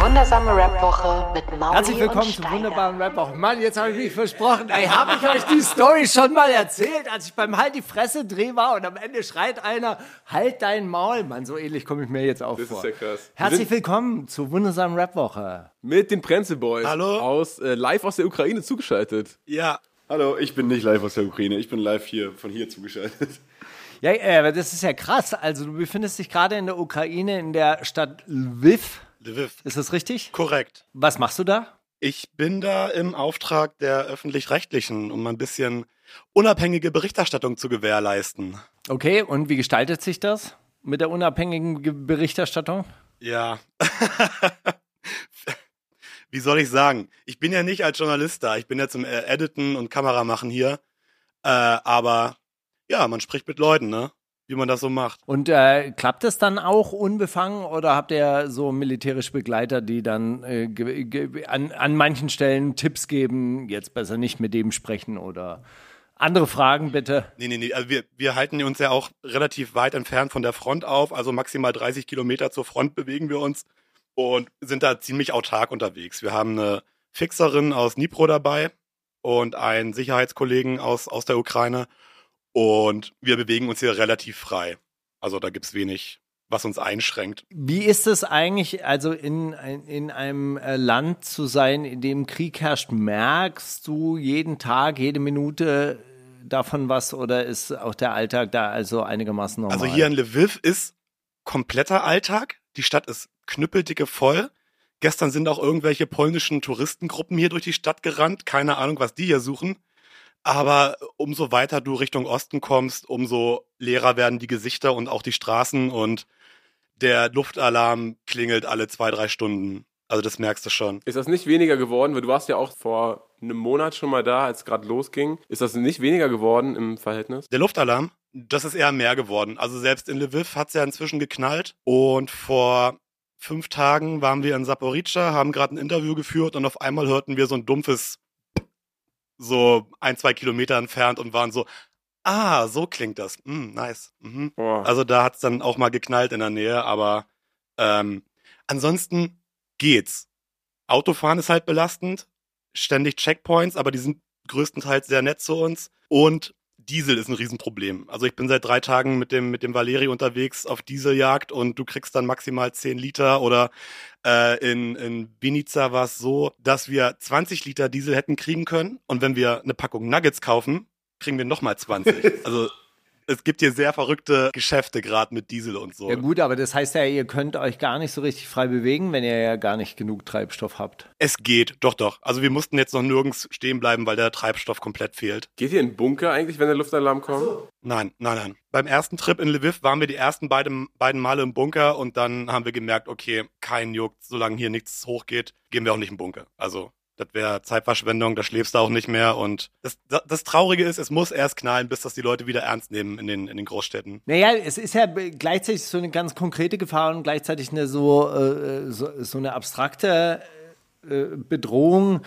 Wundersame Rap-Woche mit Mauli Herzlich willkommen und zur wunderbaren Rap-Woche. Mann, jetzt habe ich mich versprochen. Ey, habe ich euch die Story schon mal erzählt, als ich beim Halt die Fresse dreh war und am Ende schreit einer, halt dein Maul. Mann, so ähnlich komme ich mir jetzt auch Das vor. ist ja krass. Herzlich willkommen zur wundersamen Rap-Woche. mit den Prenze Boys Hallo. aus äh, live aus der Ukraine zugeschaltet. Ja, Hallo, ich bin nicht live aus der Ukraine, ich bin live hier von hier zugeschaltet. Ja, äh, aber das ist ja krass. Also du befindest dich gerade in der Ukraine, in der Stadt Lviv. Lviv. Ist das richtig? Korrekt. Was machst du da? Ich bin da im Auftrag der öffentlich-rechtlichen, um ein bisschen unabhängige Berichterstattung zu gewährleisten. Okay, und wie gestaltet sich das mit der unabhängigen Ge- Berichterstattung? Ja. Wie soll ich sagen? Ich bin ja nicht als Journalist da. Ich bin ja zum äh, Editen und Kameramachen hier. Äh, aber ja, man spricht mit Leuten, ne? Wie man das so macht. Und äh, klappt es dann auch unbefangen oder habt ihr so militärische Begleiter, die dann äh, an, an manchen Stellen Tipps geben, jetzt besser nicht mit dem sprechen oder andere Fragen bitte? Nee, nee, nee. Also wir, wir halten uns ja auch relativ weit entfernt von der Front auf. Also maximal 30 Kilometer zur Front bewegen wir uns und sind da ziemlich autark unterwegs. Wir haben eine Fixerin aus Dnipro dabei und einen Sicherheitskollegen aus, aus der Ukraine. Und wir bewegen uns hier relativ frei. Also da gibt's wenig, was uns einschränkt. Wie ist es eigentlich, also in, in einem äh, Land zu sein, in dem Krieg herrscht? Merkst du jeden Tag, jede Minute davon was oder ist auch der Alltag da also einigermaßen normal? Also hier in Lviv ist kompletter Alltag. Die Stadt ist knüppeldicke voll. Gestern sind auch irgendwelche polnischen Touristengruppen hier durch die Stadt gerannt. Keine Ahnung, was die hier suchen. Aber umso weiter du Richtung Osten kommst, umso leerer werden die Gesichter und auch die Straßen und der Luftalarm klingelt alle zwei, drei Stunden. Also das merkst du schon. Ist das nicht weniger geworden? Weil du warst ja auch vor einem Monat schon mal da, als es gerade losging. Ist das nicht weniger geworden im Verhältnis? Der Luftalarm, das ist eher mehr geworden. Also selbst in Lviv hat's ja inzwischen geknallt. Und vor fünf Tagen waren wir in Saporica, haben gerade ein Interview geführt und auf einmal hörten wir so ein dumpfes, so ein, zwei Kilometer entfernt und waren so, ah, so klingt das. Mm, nice. Mhm. Boah. Also da hat's dann auch mal geknallt in der Nähe, aber ähm, ansonsten geht's. Autofahren ist halt belastend, ständig Checkpoints, aber die sind größtenteils sehr nett zu uns. Und Diesel ist ein Riesenproblem. Also ich bin seit drei Tagen mit dem, mit dem Valeri unterwegs auf Dieseljagd und du kriegst dann maximal 10 Liter oder äh, in, in Vinica war es so, dass wir 20 Liter Diesel hätten kriegen können und wenn wir eine Packung Nuggets kaufen, kriegen wir nochmal 20. also es gibt hier sehr verrückte Geschäfte gerade mit Diesel und so. Ja gut, aber das heißt ja, ihr könnt euch gar nicht so richtig frei bewegen, wenn ihr ja gar nicht genug Treibstoff habt. Es geht, doch, doch. Also wir mussten jetzt noch nirgends stehen bleiben, weil der Treibstoff komplett fehlt. Geht ihr in den Bunker eigentlich, wenn der Luftalarm kommt? Nein, nein, nein. Beim ersten Trip in Lviv waren wir die ersten beiden, beiden Male im Bunker und dann haben wir gemerkt, okay, kein juckt, solange hier nichts hochgeht, gehen wir auch nicht im Bunker. Also das wäre Zeitverschwendung, da schläfst du auch nicht mehr und das, das, Traurige ist, es muss erst knallen, bis das die Leute wieder ernst nehmen in den, in den Großstädten. Naja, es ist ja gleichzeitig so eine ganz konkrete Gefahr und gleichzeitig eine so, äh, so, so eine abstrakte äh, Bedrohung.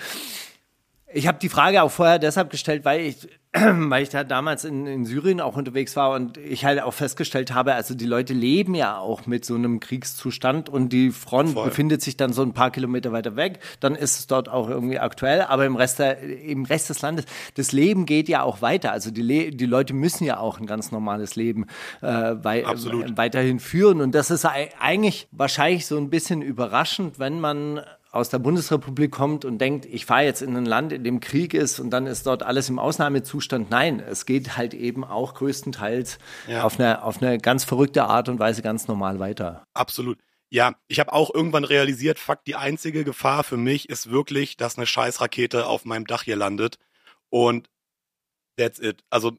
Ich habe die Frage auch vorher deshalb gestellt, weil ich, weil ich da damals in, in Syrien auch unterwegs war und ich halt auch festgestellt habe, also die Leute leben ja auch mit so einem Kriegszustand und die Front Voll. befindet sich dann so ein paar Kilometer weiter weg, dann ist es dort auch irgendwie aktuell, aber im Rest, der, im Rest des Landes, das Leben geht ja auch weiter. Also die, Le die Leute müssen ja auch ein ganz normales Leben äh, wei Absolut. weiterhin führen und das ist ei- eigentlich wahrscheinlich so ein bisschen überraschend, wenn man aus der Bundesrepublik kommt und denkt, ich fahre jetzt in ein Land, in dem Krieg ist und dann ist dort alles im Ausnahmezustand. Nein, es geht halt eben auch größtenteils Ja. auf, eine, auf eine ganz verrückte Art und Weise ganz normal weiter. Absolut. Ja, ich habe auch irgendwann realisiert, fuck, die einzige Gefahr für mich ist wirklich, dass eine Scheißrakete auf meinem Dach hier landet. Und that's it. Also,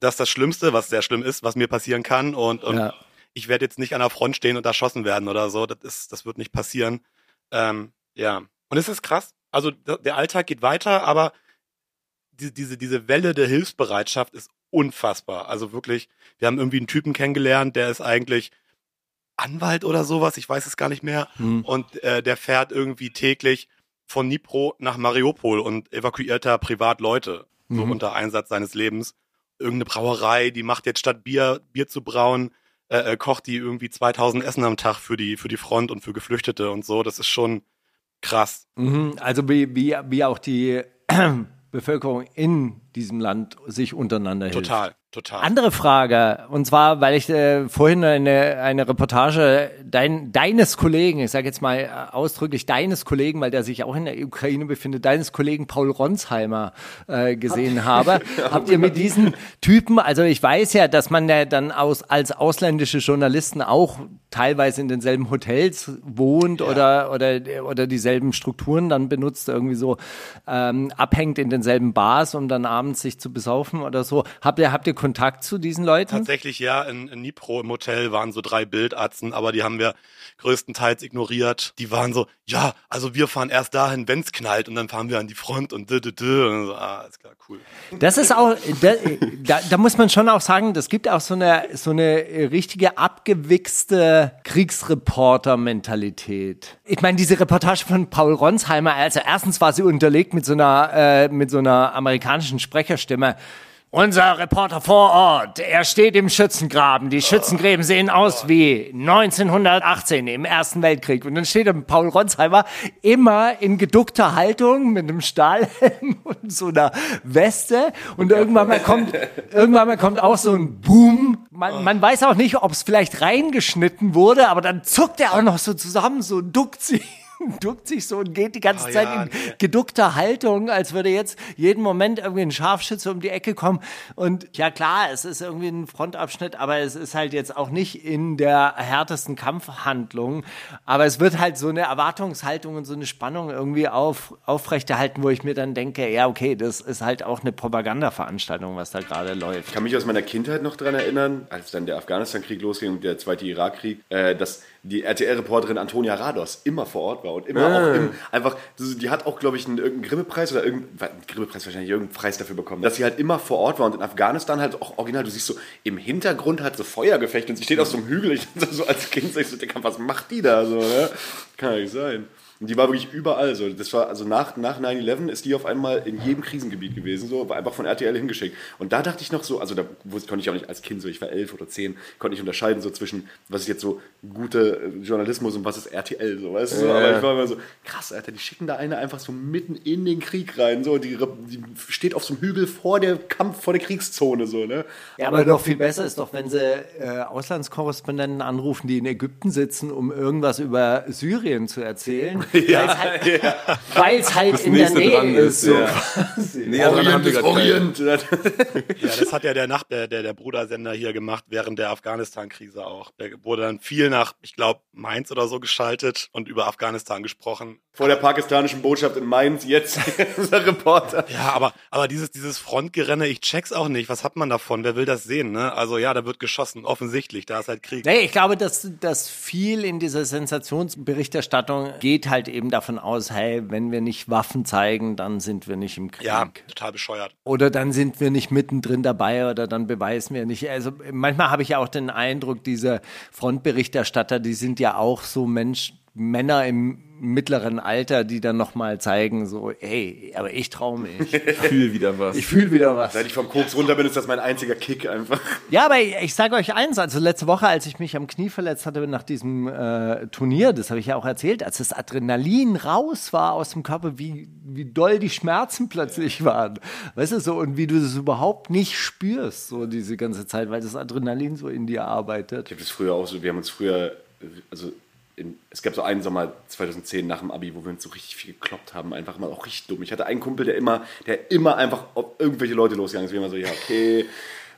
das ist das Schlimmste, was sehr schlimm ist, was mir passieren kann. Und, und Ja. ich werde jetzt nicht an der Front stehen und erschossen werden oder so. Das ist, das wird nicht passieren. Ähm, ja. Und es ist krass. Also der Alltag geht weiter, aber die, diese, diese Welle der Hilfsbereitschaft ist unfassbar. Also wirklich, wir haben irgendwie einen Typen kennengelernt, der ist eigentlich Anwalt oder sowas, ich weiß es gar nicht mehr. Und äh, der fährt irgendwie täglich von Dnipro nach Mariupol und evakuiert da privat Leute, so unter Einsatz seines Lebens. Irgendeine Brauerei, die macht jetzt statt Bier, Bier zu brauen, äh, äh, kocht die irgendwie 2000 Essen am Tag für die, für die Front und für Geflüchtete und so. Das ist schon krass. Mhm, Also wie, wie, wie auch die Bevölkerung in diesem Land sich untereinander hilft. Total, total. Andere Frage, und zwar, weil ich äh, vorhin eine, eine Reportage dein, deines Kollegen, ich sage jetzt mal äh, ausdrücklich deines Kollegen, weil der sich auch in der Ukraine befindet, deines Kollegen Paul Ronsheimer äh, gesehen habe. Habt ihr mit diesen Typen, also ich weiß ja, dass man ja dann aus, als ausländische Journalisten auch teilweise in denselben Hotels wohnt oder, oder, oder dieselben Strukturen dann benutzt, irgendwie so ähm, abhängt in denselben Bars, um dann abends sich zu besaufen oder so. Habt ihr, habt ihr Kontakt zu diesen Leuten? Tatsächlich ja, in, in Nipro im Hotel waren so drei Bildatzen, aber die haben wir größtenteils ignoriert. Die waren so, ja, also wir fahren erst dahin, wenn's knallt und dann fahren wir an die Front und dü, dü, dü. Und so, ah, ist klar, cool. Das ist auch, da, da, da muss man schon auch sagen, das gibt auch so eine, so eine richtige abgewichste Kriegsreporter-Mentalität. Ich meine, diese Reportage von Paul Ronsheimer, also erstens war sie unterlegt mit so einer, äh, mit so einer amerikanischen Sprecherstimme. Unser Reporter vor Ort, er steht im Schützengraben. Die Schützengräben sehen aus wie 1918 im Ersten Weltkrieg. Und dann steht da Paul Ronsheimer immer in geduckter Haltung mit einem Stahlhelm und so einer Weste. Und irgendwann mal kommt, irgendwann mal kommt auch so ein Boom. Man, man weiß auch nicht, ob es vielleicht reingeschnitten wurde, aber dann zuckt er auch noch so zusammen, so duckt sich duckt sich so und geht die ganze Oh Zeit ja, in nee. geduckter Haltung, als würde jetzt jeden Moment irgendwie ein Scharfschütze um die Ecke kommen. Und ja klar, es ist irgendwie ein Frontabschnitt, aber es ist halt jetzt auch nicht in der härtesten Kampfhandlung. Aber es wird halt so eine Erwartungshaltung und so eine Spannung irgendwie auf, aufrechterhalten, wo ich mir dann denke, ja okay, das ist halt auch eine Propagandaveranstaltung, was da gerade läuft. Ich kann mich aus meiner Kindheit noch daran erinnern, als dann der Afghanistan-Krieg losging und der zweite Irakkrieg, äh, dass die RTL-Reporterin Antonia Rados immer vor Ort war und immer auch im, einfach, die hat auch, glaube ich, einen, irgendeinen Grimme-Preis oder irgendeinen Grimme-Preis wahrscheinlich irgendeinen Preis dafür bekommen, dass sie halt immer vor Ort war und in Afghanistan halt auch original, du siehst so im Hintergrund halt so Feuergefechte und sie steht auf so einem Hügel, ich so als Kind, so, ich so, Digga, was macht die da so, ne? Kann ja nicht sein. Und die war wirklich überall so. Das war, also nach, nach 9-11 ist die auf einmal in jedem Krisengebiet gewesen, so, war einfach von RTL hingeschickt. Und da dachte ich noch so, also da konnte ich auch nicht als Kind so, ich war elf oder zehn, konnte nicht unterscheiden so zwischen, was ist jetzt so guter Journalismus und was ist RTL, so, weißt du, so. Aber ich war immer so, krass, Alter, die schicken da eine einfach so mitten in den Krieg rein, so, die, die steht auf so einem Hügel vor der Kampf, vor der Kriegszone, so, ne? Ja, aber noch viel besser ist doch, wenn sie äh, Auslandskorrespondenten anrufen, die in Ägypten sitzen, um irgendwas über Syrien zu erzählen, weil es halt, weil's halt in der Nähe ist. ist, So. ja. Nee, wir grad Orient. Ja, das hat ja der, Nach der, der, der Brudersender hier gemacht während der Afghanistan-Krise auch. Der wurde dann viel nach, ich glaube, Mainz oder so geschaltet und über Afghanistan gesprochen. Vor der pakistanischen Botschaft in Mainz, jetzt unser Reporter. Ja, aber, aber dieses, dieses Frontgerenne, ich check's auch nicht. Was hat man davon? Wer will das sehen, ne? Also ja, da wird geschossen, offensichtlich. Da ist halt Krieg. Nee, ich glaube, dass, dass viel in dieser Sensationsberichterstattung geht halt eben davon aus, hey, wenn wir nicht Waffen zeigen, dann sind wir nicht im Krieg. Ja, total bescheuert. Oder dann sind wir nicht mittendrin dabei oder dann beweisen wir nicht. Also manchmal habe ich ja auch den Eindruck, diese Frontberichterstatter, die sind ja auch so Mensch, Männer im mittleren Alter, die dann nochmal zeigen, so, ey, aber ich traue mich. Ich fühle wieder was. Ich fühle wieder was. Seit ich vom Koks runter bin, ist das mein einziger Kick einfach. Ja, aber ich, ich sage euch eins, also letzte Woche, als ich mich am Knie verletzt hatte nach diesem äh, Turnier, das habe ich ja auch erzählt, als das Adrenalin raus war aus dem Körper, wie, wie doll die Schmerzen plötzlich waren. Weißt du so, und wie du das überhaupt nicht spürst, so diese ganze Zeit, weil das Adrenalin so in dir arbeitet. Ich habe das früher auch so, wir haben uns früher, also in, es gab so einen Sommer 2010 nach dem Abi, wo wir uns so richtig viel gekloppt haben, einfach mal auch richtig dumm. Ich hatte einen Kumpel, der immer, der immer einfach auf irgendwelche Leute losgegangen ist. Wir immer so, ja, okay,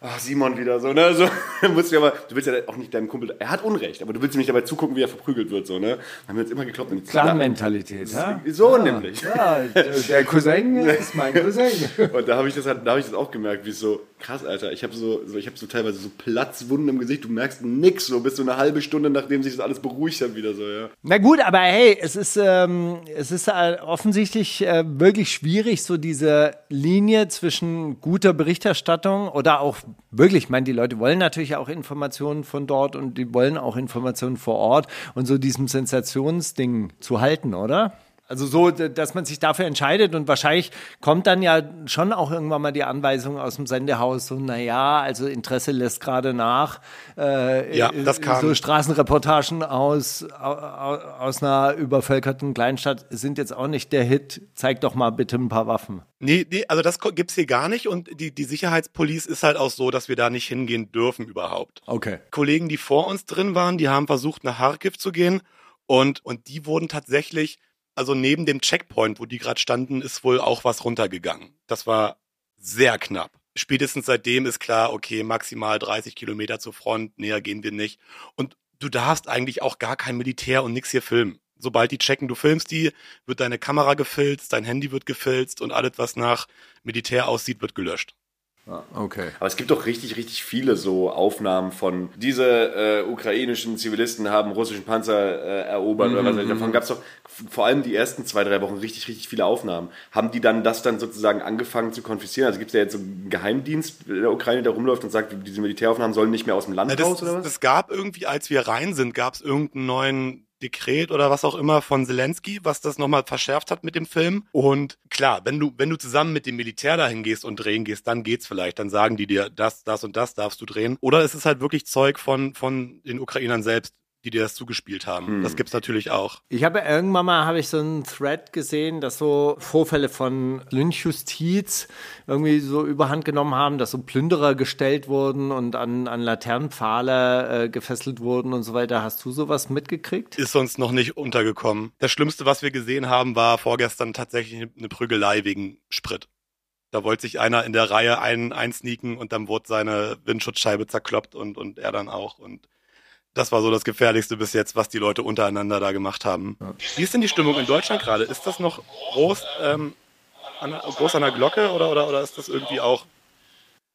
ach, Simon wieder so, ne, so, musst du aber, du willst ja auch nicht deinem Kumpel, er hat Unrecht, aber du willst ihm nicht dabei zugucken, wie er verprügelt wird, so, ne. Dann haben wir uns immer gekloppt. Clan-Mentalität, ja? So nämlich. Ja, der Cousin ist mein Cousin. Und da habe ich, das halt- da hab ich das auch gemerkt, wie es so Krass, Alter. Ich habe so, so, habe so teilweise so Platzwunden im Gesicht. Du merkst nix, so bis so eine halbe Stunde, nachdem sich das alles beruhigt hat, wieder so, ja. Na gut, aber hey, es ist, ähm, es ist äh, offensichtlich äh, wirklich schwierig, so diese Linie zwischen guter Berichterstattung oder auch wirklich, ich meine, die Leute wollen natürlich auch Informationen von dort und die wollen auch Informationen vor Ort und so diesem Sensationsding zu halten, oder? Also so, dass man sich dafür entscheidet und wahrscheinlich kommt dann ja schon auch irgendwann mal die Anweisung aus dem Sendehaus, so naja, also Interesse lässt gerade nach. Äh, Ja, das kam. So Straßenreportagen aus, aus, aus einer übervölkerten Kleinstadt sind jetzt auch nicht der Hit. Zeig doch mal bitte ein paar Waffen. Nee, nee, also das ko- gibt's hier gar nicht und die, die Sicherheitspolice ist halt auch so, dass wir da nicht hingehen dürfen überhaupt. Okay. Kollegen, die vor uns drin waren, die haben versucht, nach Kharkiv zu gehen und, und die wurden tatsächlich, also neben dem Checkpoint, wo die gerade standen, ist wohl auch was runtergegangen. Das war sehr knapp. Spätestens seitdem ist klar, okay, maximal 30 Kilometer zur Front, näher gehen wir nicht. Und du darfst eigentlich auch gar kein Militär und nix hier filmen. Sobald die checken, du filmst die, wird deine Kamera gefilzt, dein Handy wird gefilzt und alles, was nach Militär aussieht, wird gelöscht. Okay. Aber es gibt doch richtig, richtig viele so Aufnahmen von diese äh, ukrainischen Zivilisten haben russischen Panzer äh, erobert oder was weiß ich. Davon gab es doch vor allem die ersten zwei, drei Wochen richtig, richtig viele Aufnahmen. Haben die dann das dann sozusagen angefangen zu konfiszieren? Also gibt es ja jetzt so einen Geheimdienst in der Ukraine, der rumläuft und sagt, diese Militäraufnahmen sollen nicht mehr aus dem Land Ja, das, raus oder was? das gab irgendwie, als wir rein sind, gab es irgendeinen neuen Dekret oder was auch immer von Zelensky, was das nochmal verschärft hat mit dem Film. Und klar, wenn du, wenn du zusammen mit dem Militär dahin gehst und drehen gehst, dann geht's vielleicht. Dann sagen die dir, das, das und das darfst du drehen. Oder es ist halt wirklich Zeug von, von den Ukrainern selbst, die dir das zugespielt haben. Das gibt's natürlich auch. Ich habe irgendwann mal habe ich so einen Thread gesehen, dass so Vorfälle von Lynchjustiz irgendwie so überhand genommen haben, dass so Plünderer gestellt wurden und an, an Laternenpfahle äh, gefesselt wurden und so weiter. Hast du sowas mitgekriegt? Ist uns noch nicht untergekommen. Das Schlimmste, was wir gesehen haben, war vorgestern tatsächlich eine Prügelei wegen Sprit. Da wollte sich einer in der Reihe ein, einsneaken und dann wurde seine Windschutzscheibe zerkloppt und, und er dann auch. Und das war so das Gefährlichste bis jetzt, was die Leute untereinander da gemacht haben. Wie ist denn die Stimmung in Deutschland gerade? Ist das noch groß, ähm, an, groß an der Glocke oder, oder, oder ist das irgendwie auch,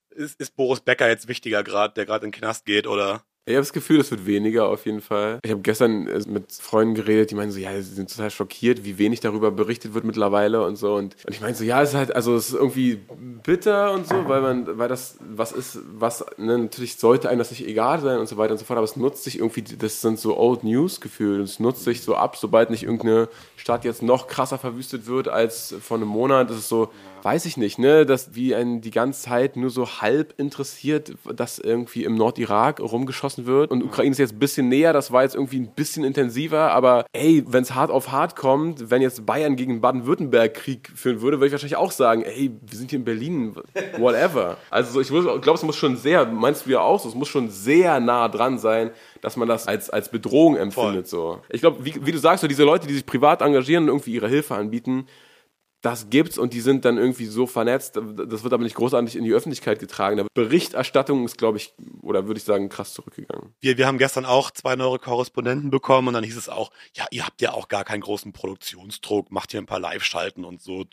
ist, ist Boris Becker jetzt wichtiger gerade, der gerade in den Knast geht oder? Ich habe das Gefühl, es wird weniger auf jeden Fall. Ich habe gestern äh, mit Freunden geredet, die meinen so, ja, sie sind total schockiert, wie wenig darüber berichtet wird mittlerweile und so. Und, und ich meine so, ja, es ist halt, also es ist irgendwie bitter und so, weil man, weil das was ist, was, ne, natürlich sollte einem das nicht egal sein und so weiter und so fort, aber es nutzt sich irgendwie, das sind so Old News Gefühle, es nutzt sich so ab, sobald nicht irgendeine Stadt jetzt noch krasser verwüstet wird als vor einem Monat. Das ist so, weiß ich nicht, ne, dass wie einen die ganze Zeit nur so halb interessiert, dass irgendwie im Nordirak rumgeschossen wird und Ukraine ist jetzt ein bisschen näher, das war jetzt irgendwie ein bisschen intensiver, aber ey, wenn es hart auf hart kommt, wenn jetzt Bayern gegen Baden-Württemberg Krieg führen würde, würde ich wahrscheinlich auch sagen, ey, wir sind hier in Berlin, whatever. Also so, ich glaube, es muss schon sehr, meinst du ja auch so, es muss schon sehr nah dran sein, dass man das als, als Bedrohung empfindet. So. Ich glaube, wie, wie du sagst, so diese Leute, die sich privat engagieren und irgendwie ihre Hilfe anbieten, das gibt's und die sind dann irgendwie so vernetzt. Das wird aber nicht großartig in die Öffentlichkeit getragen. Die Berichterstattung ist, glaube ich, oder würde ich sagen, krass zurückgegangen. Wir, wir haben gestern auch zwei neue Korrespondenten bekommen und dann hieß es auch, ja, ihr habt ja auch gar keinen großen Produktionsdruck, macht hier ein paar Live-Schalten und so.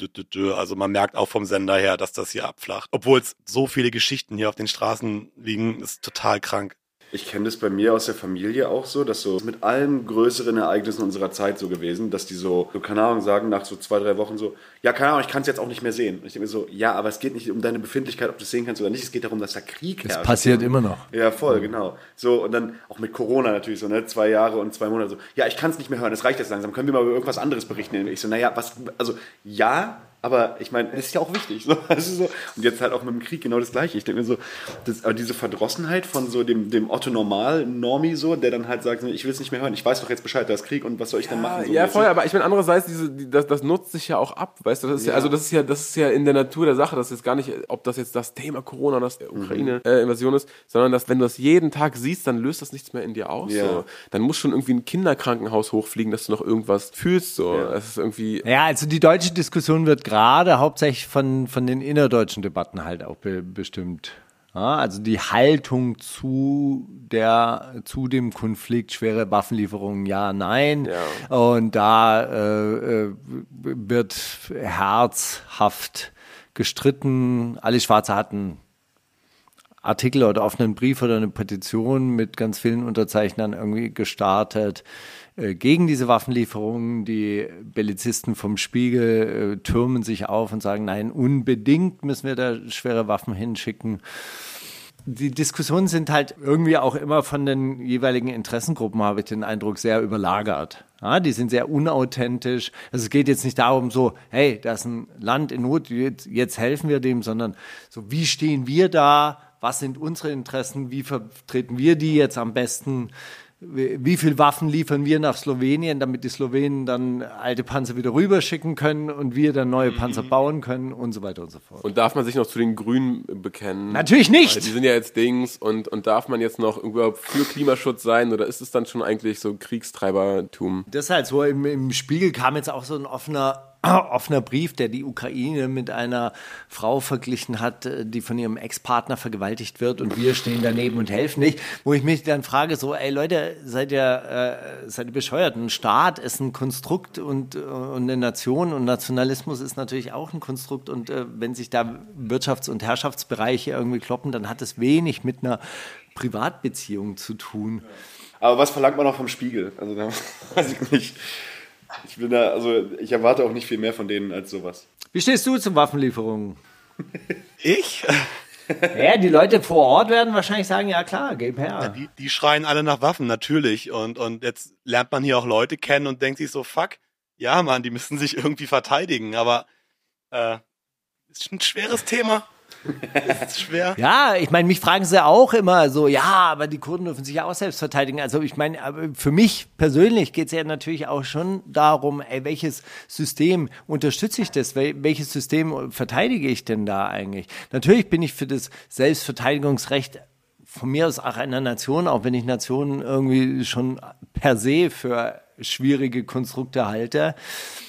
Also man merkt auch vom Sender her, dass das hier abflacht. Obwohl es so viele Geschichten hier auf den Straßen liegen, ist total krank. Ich kenne das bei mir aus der Familie auch so, dass so mit allen größeren Ereignissen unserer Zeit so gewesen, dass die so, so keine Ahnung, sagen nach so zwei, drei Wochen so, ja, keine Ahnung, ich kann es jetzt auch nicht mehr sehen. Und ich denke mir so, ja, aber es geht nicht um deine Befindlichkeit, ob du es sehen kannst oder nicht, es geht darum, dass da Krieg Das herrscht. passiert immer noch. Ja, voll, genau. So, und dann auch mit Corona natürlich so, ne, zwei Jahre und zwei Monate so, ja, ich kann es nicht mehr hören, es reicht jetzt langsam, können wir mal über irgendwas anderes berichten? Ich so, naja, was, also, ja, aber ich meine, es ist ja auch wichtig. So. Also so. Und jetzt halt auch mit dem Krieg genau das Gleiche. Ich denke mir so, das, aber diese Verdrossenheit von so dem, dem Otto Normal, Normi so, der dann halt sagt, ich will es nicht mehr hören, ich weiß doch jetzt Bescheid, da ist Krieg und was soll ich denn machen? So, ja, voll, aber ich meine, andererseits, diese, die, das, das nutzt sich ja auch ab, weißt du, das ist ja. Ja. also das ist ja, das ist ja in der Natur der Sache, das ist jetzt gar nicht, ob das jetzt das Thema Corona, das Ukraine-Invasion ist, sondern dass, wenn du das jeden Tag siehst, dann löst das nichts mehr in dir aus, Ja. so. Dann muss schon irgendwie ein Kinderkrankenhaus hochfliegen, dass du noch irgendwas fühlst, so. Ja. Das ist irgendwie, Ja, also die deutsche Diskussion wird gerade hauptsächlich von, von den innerdeutschen Debatten halt auch be bestimmt. Ja, also die Haltung zu der zu dem Konflikt schwere Waffenlieferungen ja nein Ja. und da äh, äh, wird herzhaft gestritten alle Schwarze hatten Artikel oder offenen Brief oder eine Petition mit ganz vielen Unterzeichnern irgendwie gestartet gegen diese Waffenlieferungen. Die Bellizisten vom Spiegel äh, türmen sich auf und sagen, nein, unbedingt müssen wir da schwere Waffen hinschicken die Diskussionen sind halt irgendwie auch immer von den jeweiligen Interessengruppen, habe ich den Eindruck, sehr überlagert. Ja, die sind sehr unauthentisch. Also es geht jetzt nicht darum, so, hey, da ist ein Land in Not, jetzt, jetzt helfen wir dem, sondern so, wie stehen wir da? Was sind unsere Interessen? Wie vertreten wir die jetzt am besten? Wie viel Waffen liefern wir nach Slowenien, damit die Slowenen dann alte Panzer wieder rüberschicken können und wir dann neue Panzer mhm. bauen können und so weiter und so fort. Und darf man sich noch zu den Grünen bekennen? Natürlich nicht! Weil die sind ja jetzt Dings und, und darf man jetzt noch überhaupt für Klimaschutz sein oder ist es dann schon eigentlich so Kriegstreibertum? Das halt so, im, im Spiegel kam jetzt auch so ein offener offener Brief, der die Ukraine mit einer Frau verglichen hat, äh, die von ihrem Ex-Partner vergewaltigt wird und wir stehen daneben und helfen nicht, wo ich mich dann frage, so, ey Leute, seid ihr, äh, seid ihr bescheuert? Ein Staat ist ein Konstrukt und, äh, und eine Nation und Nationalismus ist natürlich auch ein Konstrukt und äh, wenn sich da Wirtschafts- und Herrschaftsbereiche irgendwie kloppen, dann hat es wenig mit einer Privatbeziehung zu tun. Aber was verlangt man auch vom Spiegel? Also weiß ich nicht. Ich bin da, also ich erwarte auch nicht viel mehr von denen als sowas. Wie stehst du zu Waffenlieferungen? Ich? Ja, die Leute vor Ort werden wahrscheinlich sagen, ja klar, gib her. Ja, die, die schreien alle nach Waffen, natürlich. Und, und jetzt lernt man hier auch Leute kennen und denkt sich so, fuck, ja Mann, die müssen sich irgendwie verteidigen. Aber äh, ist ein schweres Thema. Das ist schwer. Ja, ich meine, mich fragen sie auch immer so, ja, aber die Kurden dürfen sich ja auch selbst verteidigen. Also ich meine, für mich persönlich geht es ja natürlich auch schon darum, ey, welches System unterstütze ich das? Welches System verteidige ich denn da eigentlich? Natürlich bin ich für das Selbstverteidigungsrecht von mir aus auch einer Nation, auch wenn ich Nationen irgendwie schon per se für schwierige Konstrukte halte.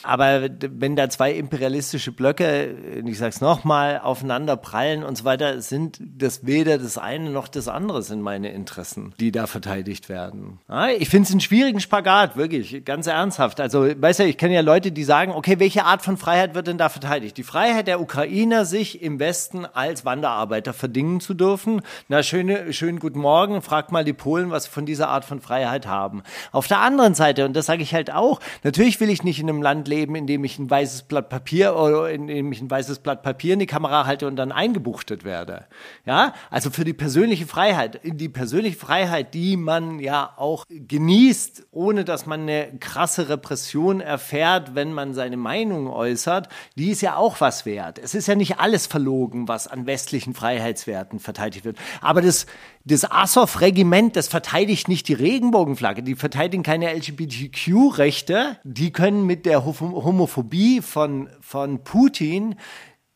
Aber wenn da zwei imperialistische Blöcke, ich sag's nochmal, aufeinander prallen und so weiter, sind das weder das eine noch das andere sind meine Interessen, die da verteidigt werden. Ja, ich finde es einen schwierigen Spagat, wirklich, ganz ernsthaft. Also, weißt du, ich kenne ja Leute, die sagen, okay, welche Art von Freiheit wird denn da verteidigt? Die Freiheit der Ukrainer, sich im Westen als Wanderarbeiter verdingen zu dürfen. Na, schöne, schönen guten Morgen, fragt mal die Polen, was sie von dieser Art von Freiheit haben. Auf der anderen Seite, und das sage ich halt auch, natürlich will ich nicht in einem Land leben, in dem ich ein weißes Blatt Papier oder in dem ich ein weißes Blatt Papier in die Kamera halte und dann eingebuchtet werde. Ja, also für die persönliche Freiheit, die persönliche Freiheit, die man ja auch genießt, ohne dass man eine krasse Repression erfährt, wenn man seine Meinung äußert, die ist ja auch was wert. Es ist ja nicht alles verlogen, was an westlichen Freiheitswerten verteidigt wird. Aber das, das Azov-Regiment, das verteidigt nicht die Regenbogenflagge, die verteidigen keine LGBTQ-Rechte, die können mit der Homophobie von, von Putin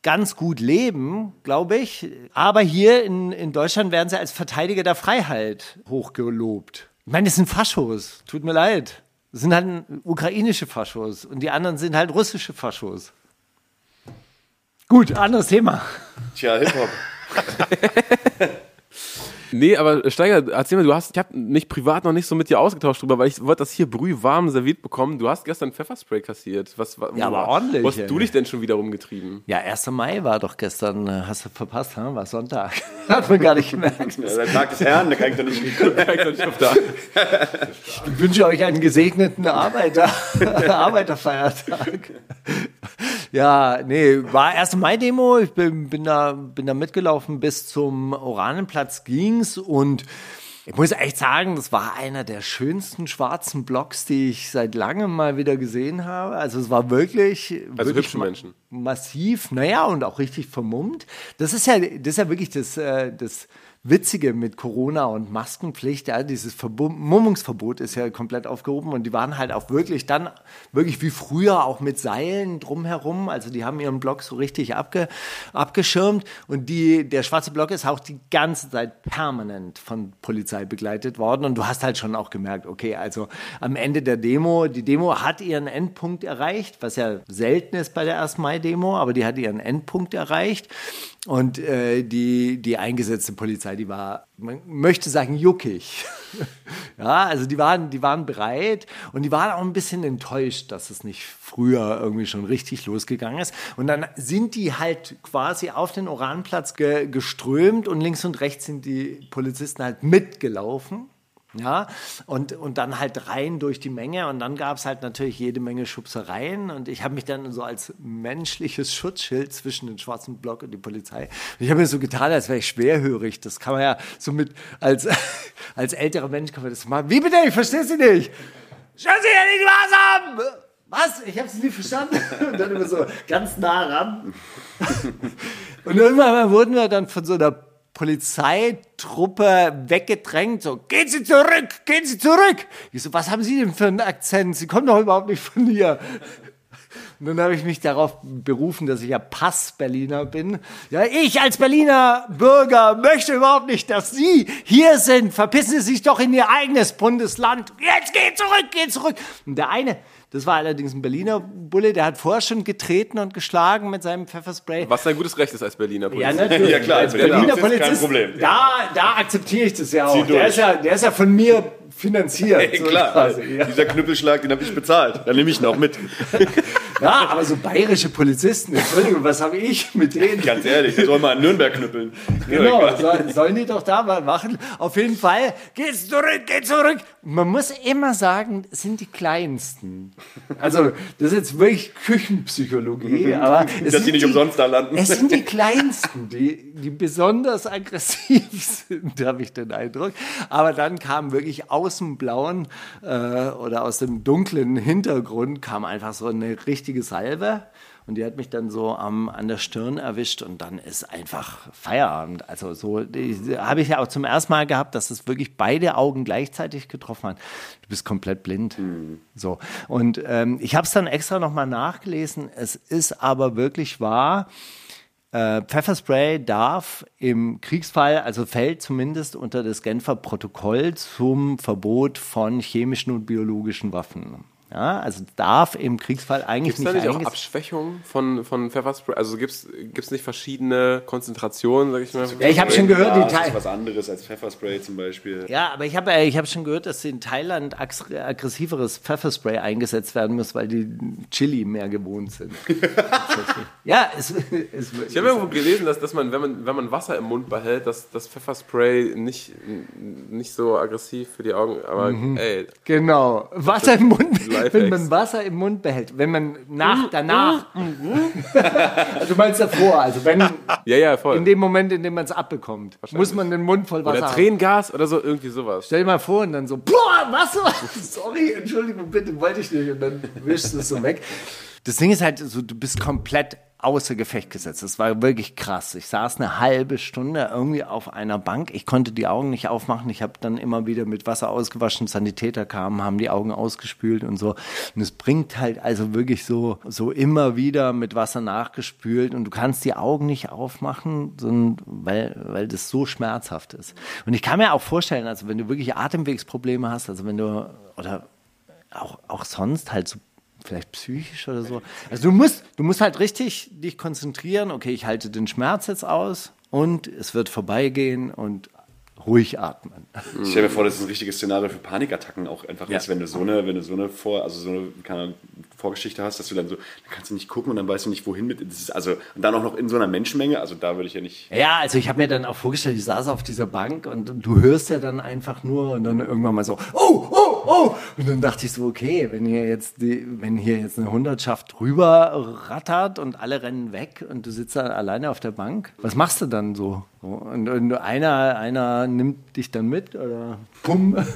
ganz gut leben, glaube ich. Aber hier in, in Deutschland werden sie als Verteidiger der Freiheit hochgelobt. Ich meine, das sind Faschos, tut mir leid. Das sind halt ukrainische Faschos und die anderen sind halt russische Faschos. Gut, anderes Thema. Tja, Hip-Hop. Nee, aber Steiger, erzähl mir, du hast, ich habe mich privat noch nicht so mit dir ausgetauscht drüber, weil ich wollte das hier brühwarm serviert bekommen. Du hast gestern Pfefferspray kassiert. Was, ja, aber ordentlich. Wo hast ey. du dich denn schon wieder rumgetrieben? Ja, 1. Mai war doch gestern. Äh, hast du verpasst, hm? war Sonntag. Hat man gar nicht gemerkt. ja, der Tag des Herrn, da kann ich doch nicht, nicht auf da. Ich wünsche euch einen gesegneten Arbeiter, Arbeiterfeiertag. Ja, nee, war 1. Mai-Demo. Ich bin, bin, da, bin da mitgelaufen bis zum Oranenplatz ging's und ich muss echt sagen, das war einer der schönsten schwarzen Blocks, die ich seit langem mal wieder gesehen habe. Also es war wirklich, also wirklich hübsche Menschen. massiv, naja, und auch richtig vermummt. Das ist ja, das ist ja wirklich das, äh, das Witzige mit Corona und Maskenpflicht, ja, dieses Vermummungsverbot ist ja komplett aufgehoben und die waren halt auch wirklich dann, wirklich wie früher auch mit Seilen drumherum, also die haben ihren Block so richtig abge, abgeschirmt und die, der schwarze Block ist auch die ganze Zeit permanent von Polizei begleitet worden und du hast halt schon auch gemerkt, okay, also am Ende der Demo, die Demo hat ihren Endpunkt erreicht, was ja selten ist bei der 1. Mai-Demo, aber die hat ihren Endpunkt erreicht und äh, die, die eingesetzte Polizei die war, man möchte sagen, juckig. ja, also die waren, die waren bereit und die waren auch ein bisschen enttäuscht, dass es nicht früher irgendwie schon richtig losgegangen ist. Und dann sind die halt quasi auf den Oranplatz ge geströmt und links und rechts sind die Polizisten halt mitgelaufen. Ja, und, und dann halt rein durch die Menge und dann gab es halt natürlich jede Menge Schubsereien und ich habe mich dann so als menschliches Schutzschild zwischen den schwarzen Block und die Polizei. Und ich habe mir so getan, als wäre ich schwerhörig. Das kann man ja so mit, als, als älterer Mensch kann man das machen. Wie bitte? Ich verstehe Sie nicht. Schauen Sie ja nicht was haben! Was? Ich habe es nie verstanden. Und dann immer so ganz nah ran. Und irgendwann wurden wir dann von so einer Polizeitruppe weggedrängt, so, gehen Sie zurück, gehen Sie zurück. Ich so, was haben Sie denn für einen Akzent? Sie kommen doch überhaupt nicht von hier. Und dann habe ich mich darauf berufen, dass ich ja Pass-Berliner bin. Ja, ich als Berliner Bürger möchte überhaupt nicht, dass Sie hier sind. Verpissen Sie sich doch in Ihr eigenes Bundesland. Jetzt geht zurück, geht zurück. Und der eine, das war allerdings ein Berliner Bulle, der hat vorher schon getreten und geschlagen mit seinem Pfefferspray. Was sein gutes Recht ist als Berliner Ja, Polizist. natürlich. Ja, klar, als Berliner Berliner Polizist kein. Problem. Da, da akzeptiere ich das ja auch. Der ist ja, der ist ja von mir finanziert. Ey, so klar, quasi, ja. dieser Knüppelschlag, den habe ich bezahlt. Dann nehme ich ihn auch mit. ja, aber so bayerische Polizisten, Entschuldigung, was habe ich mit denen? Ganz ehrlich, der soll mal in Nürnberg knüppeln. Genau, soll, sollen die doch da mal machen. Auf jeden Fall, geht's zurück, geht zurück. Man muss immer sagen, es sind die Kleinsten. Also, das ist jetzt wirklich Küchenpsychologie, aber es Dass die nicht umsonst da landen. Es sind die Kleinsten, die, die besonders aggressiv sind, habe ich den Eindruck. Aber dann kam wirklich aus dem Blauen äh, oder aus dem dunklen Hintergrund kam einfach so eine richtige Salve. Und die hat mich dann so am, an der Stirn erwischt und dann ist einfach Feierabend. Also so habe ich ja auch zum ersten Mal gehabt, dass es wirklich beide Augen gleichzeitig getroffen hat. Du bist komplett blind. So. Und ähm, ich habe es dann extra nochmal nachgelesen. Es ist aber wirklich wahr. Äh, Pfefferspray darf im Kriegsfall, also fällt zumindest unter das Genfer Protokoll zum Verbot von chemischen und biologischen Waffen. Ja, also darf im Kriegsfall eigentlich Gibt es da nicht nicht auch Abschwächung von, von Pfefferspray? Also gibt es nicht verschiedene Konzentrationen, sag ich mal? Ja, ich habe schon gehört, die das ist was anderes als Pfefferspray zum Beispiel. Ja, aber ich habe äh, ich hab schon gehört, dass in Thailand aggressiveres Pfefferspray eingesetzt werden muss, weil die Chili mehr gewohnt sind. ja, es, es, Ich habe irgendwo gelesen, dass, dass man, wenn man, wenn man Wasser im Mund behält, dass das Pfefferspray nicht, nicht so aggressiv für die Augen, aber ey, Genau. Wasser im Mund, Lifehacks. wenn man Wasser im Mund behält. Wenn man nach, danach. also du meinst davor, also wenn ja, ja, voll. in dem Moment, in dem man es abbekommt, muss man den Mund voll Wasser oder haben. Tränengas oder so, irgendwie sowas. Stell dir mal vor und dann so, boah, Wasser! Sorry, Entschuldigung, bitte, wollte ich nicht. Und dann wischst du es so weg. Das Ding ist halt so, du bist komplett außer Gefecht gesetzt. Das war wirklich krass. Ich saß eine halbe Stunde irgendwie auf einer Bank. Ich konnte die Augen nicht aufmachen. Ich habe dann immer wieder mit Wasser ausgewaschen. Sanitäter kamen, haben die Augen ausgespült und so. Und es bringt halt also wirklich so, so immer wieder mit Wasser nachgespült. Und du kannst die Augen nicht aufmachen, sondern weil, weil das so schmerzhaft ist. Und ich kann mir auch vorstellen, also wenn du wirklich Atemwegsprobleme hast, also wenn du, oder auch, auch sonst halt so vielleicht psychisch oder so. Also du musst, du musst halt richtig dich konzentrieren, okay, ich halte den Schmerz jetzt aus und es wird vorbeigehen und ruhig atmen. Ich stelle mir vor, das ist ein richtiges Szenario für Panikattacken auch einfach Ja. ist, wenn du so eine, wenn du so eine Vor, also so eine Vorgeschichte hast, dass du dann so, dann kannst du nicht gucken und dann weißt du nicht, wohin mit. Das ist also und dann auch noch in so einer Menschenmenge, also da würde ich ja nicht. Ja, also ich habe mir dann auch vorgestellt, ich saß auf dieser Bank und du hörst ja dann einfach nur und dann irgendwann mal so, oh, oh, oh. Und dann dachte ich so, okay, wenn hier jetzt die, wenn hier jetzt eine Hundertschaft rüber rattert und alle rennen weg und du sitzt da alleine auf der Bank, was machst du dann so? So, Und, und einer, einer nimmt dich dann mit oder pum.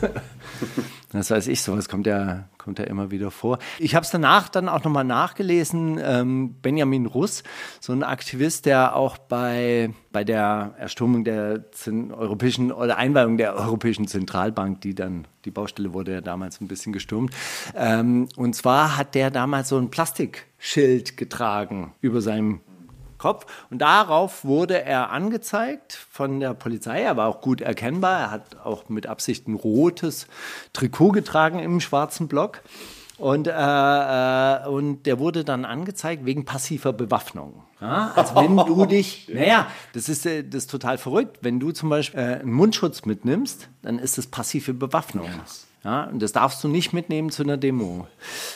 Das weiß ich, sowas kommt ja, kommt ja immer wieder vor. Ich habe es danach dann auch nochmal nachgelesen. Ähm, Benjamin Russ, so ein Aktivist, der auch bei, bei der Erstürmung der Zin europäischen oder Einweihung der Europäischen Zentralbank, die dann, die Baustelle wurde ja damals ein bisschen gestürmt. Ähm, und zwar hat der damals so ein Plastikschild getragen über seinem Kopf. Und darauf wurde er angezeigt von der Polizei. Er war auch gut erkennbar. Er hat auch mit Absicht ein rotes Trikot getragen im schwarzen Block. Und, äh, äh, und der wurde dann angezeigt wegen passiver Bewaffnung. Ja, also wenn du dich, naja, das ist, äh, das ist total verrückt. Wenn du zum Beispiel äh, einen Mundschutz mitnimmst, dann ist das passive Bewaffnung. Ja, und das darfst du nicht mitnehmen zu einer Demo.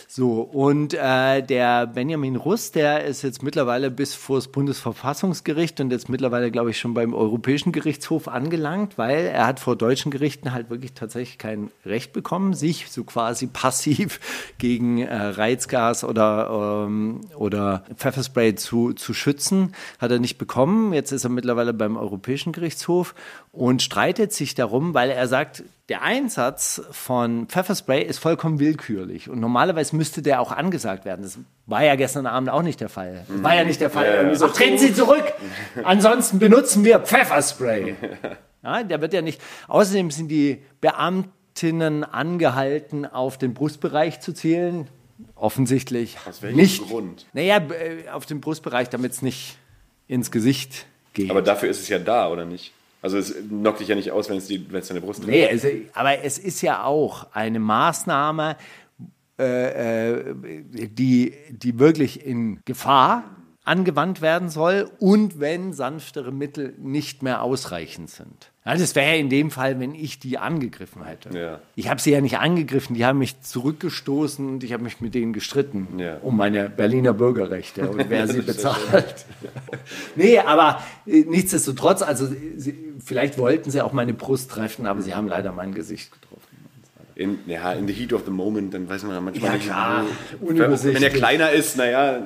So, und äh, der Benjamin Russ, der ist jetzt mittlerweile bis vor das Bundesverfassungsgericht und jetzt mittlerweile, glaube ich, schon beim Europäischen Gerichtshof angelangt, weil er hat vor deutschen Gerichten halt wirklich tatsächlich kein Recht bekommen, sich so quasi passiv gegen äh, Reizgas oder, ähm, oder Pfefferspray zu, zu schützen. Hat er nicht bekommen. Jetzt ist er mittlerweile beim Europäischen Gerichtshof und streitet sich darum, weil er sagt, der Einsatz von Pfefferspray ist vollkommen willkürlich und normalerweise müsste der auch angesagt werden. Das war ja gestern Abend auch nicht der Fall. Das war ja nicht der Fall. So, treten Sie zurück. Ansonsten benutzen wir Pfefferspray. Ja, der wird ja nicht. Außerdem sind die Beamtinnen angehalten, auf den Brustbereich zu zählen. Offensichtlich Aus welchem nicht. Grund? Naja, äh, auf den Brustbereich, damit es nicht ins Gesicht geht. Aber dafür ist es ja da, oder nicht? Also es knockt dich ja nicht aus, wenn es, die, wenn es deine Brust trifft. Nee, es, aber es ist ja auch eine Maßnahme, äh, äh, die, die wirklich in Gefahr angewandt werden soll und wenn sanftere Mittel nicht mehr ausreichend sind. Ja, das wäre in dem Fall, wenn ich die angegriffen hätte. Ja. Ich habe sie ja nicht angegriffen, die haben mich zurückgestoßen und ich habe mich mit denen gestritten Ja. um meine Berliner Bürgerrechte und wer sie bezahlt. nee, aber äh, nichtsdestotrotz, also sie, vielleicht wollten sie auch meine Brust treffen, aber sie haben leider mein Gesicht getroffen. In, ja, in the heat of the moment, dann weiß man manchmal Ja, nicht. klar. Wenn, wenn er kleiner ist, naja.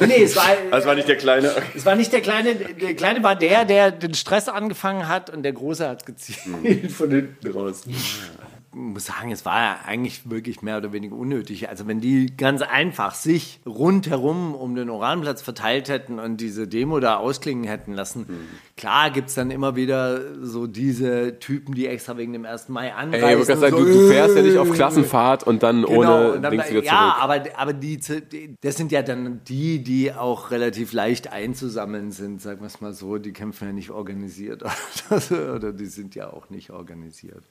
Nee, es war, Das war nicht der Kleine. es war nicht der Kleine, der Kleine war der, der den Stress angefangen hat und der Große hat gezielt von hinten raus. Muss sagen, es war ja eigentlich wirklich mehr oder weniger unnötig. Also wenn die ganz einfach sich rundherum um den Oranplatz verteilt hätten und diese Demo da ausklingen hätten lassen, klar gibt es dann immer wieder so diese Typen, die extra wegen dem 1. Mai anreisen. Ey, ich sagen, und du, so, du fährst ja nicht auf Klassenfahrt und dann Genau, ohne und dann, Dings wieder ja, aber, aber die, die- das sind ja dann die, die auch relativ leicht einzusammeln sind, sagen wir es mal so. Die kämpfen ja nicht organisiert oder die sind ja auch nicht organisiert.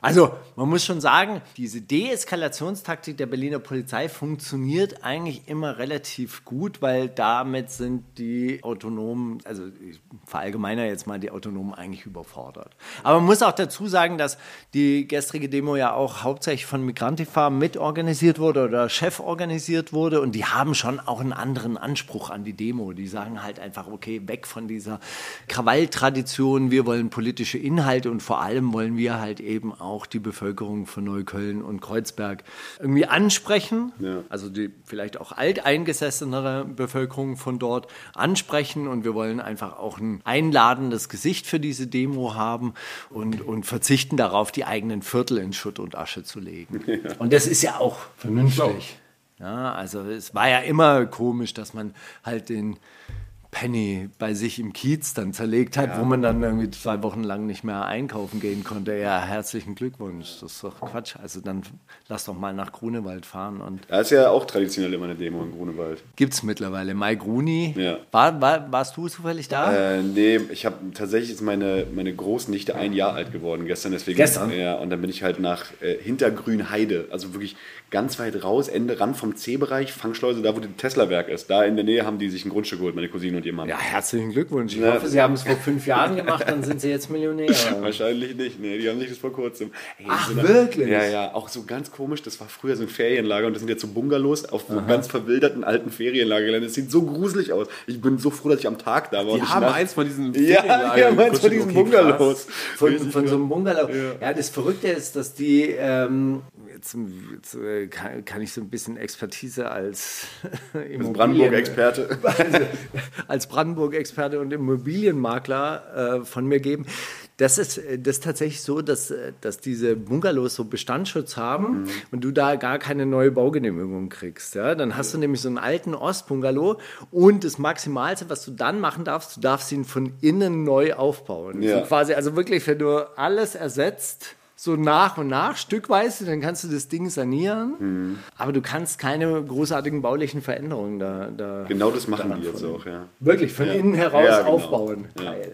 Also man muss schon sagen, diese Deeskalationstaktik der Berliner Polizei funktioniert eigentlich immer relativ gut, weil damit sind die Autonomen, also ich verallgemeiner jetzt mal die Autonomen eigentlich überfordert. Aber man muss auch dazu sagen, dass die gestrige Demo ja auch hauptsächlich von Migrantifa mitorganisiert wurde oder Chef organisiert wurde und die haben schon auch einen anderen Anspruch an die Demo. Die sagen halt einfach, okay, weg von dieser Krawalltradition, wir wollen politische Inhalte und vor allem wollen wir halt eben auch die Bevölkerung von Neukölln und Kreuzberg irgendwie ansprechen. Ja. Also die vielleicht auch alteingesessenere Bevölkerung von dort ansprechen und wir wollen einfach auch ein einladendes Gesicht für diese Demo haben und, und verzichten darauf, die eigenen Viertel in Schutt und Asche zu legen. Und das ist ja auch vernünftig. Ja, also es war ja immer komisch, dass man halt den Penny bei sich im Kiez dann zerlegt hat, wo man dann irgendwie zwei Wochen lang nicht mehr einkaufen gehen konnte. Ja, herzlichen Glückwunsch. Das ist doch Quatsch. Also dann lass doch mal nach Grunewald fahren und Da ist ja auch traditionell immer eine Demo in Grunewald. gibt's mittlerweile. Mai Gruni. Ja. War, war, warst du zufällig da? Äh, nee, ich habe tatsächlich ist meine, meine Großnichte ein Jahr alt geworden gestern. Deswegen, Gestern? Ja, und dann bin ich halt nach äh, Hintergrünheide, also wirklich ganz weit raus, Ende Rand vom C-Bereich, Fangschleuse, da wo das Tesla-Werk ist. Da in der Nähe haben die sich ein Grundstück geholt, meine Cousine ihr Mann. ja, herzlichen Glückwunsch. Ich Ja. hoffe, Sie haben es vor fünf Jahren gemacht, dann sind Sie jetzt Millionär. Wahrscheinlich nicht, nee, die haben sich das vor kurzem. Ey, Ach, wirklich? Ja, ja, auch so ganz komisch, das war früher so ein Ferienlager und das sind jetzt so Bungalows auf so ganz verwilderten alten Ferienlagergelände. Das sieht so gruselig aus. Ich bin so froh, dass ich am Tag da war. und Die haben eins von diesen Ja, Ferienlagern. ja, meins von Okay, diesen krass. Bungalows. Von, von so einem Bungalow. Ja. das Verrückte ist, dass die, ähm, jetzt, jetzt äh, kann, kann ich so ein bisschen Expertise als Brandenburg-Experte. als Brandenburg-Experte und Immobilienmakler äh, von mir geben. Das ist, äh, das ist tatsächlich so, dass, äh, dass diese Bungalows so Bestandsschutz haben und du da gar keine neue Baugenehmigung kriegst. Ja? Dann hast du nämlich so einen alten Ostbungalow und das Maximalste, was du dann machen darfst, du darfst ihn von innen neu aufbauen. Ja. So quasi, also wirklich, wenn du alles ersetzt, so nach und nach, stückweise, dann kannst du das Ding sanieren, aber du kannst keine großartigen baulichen Veränderungen da. da Genau das machen die jetzt auch, ja. Wirklich, von innen heraus Ja, genau. aufbauen. Ja. Geil.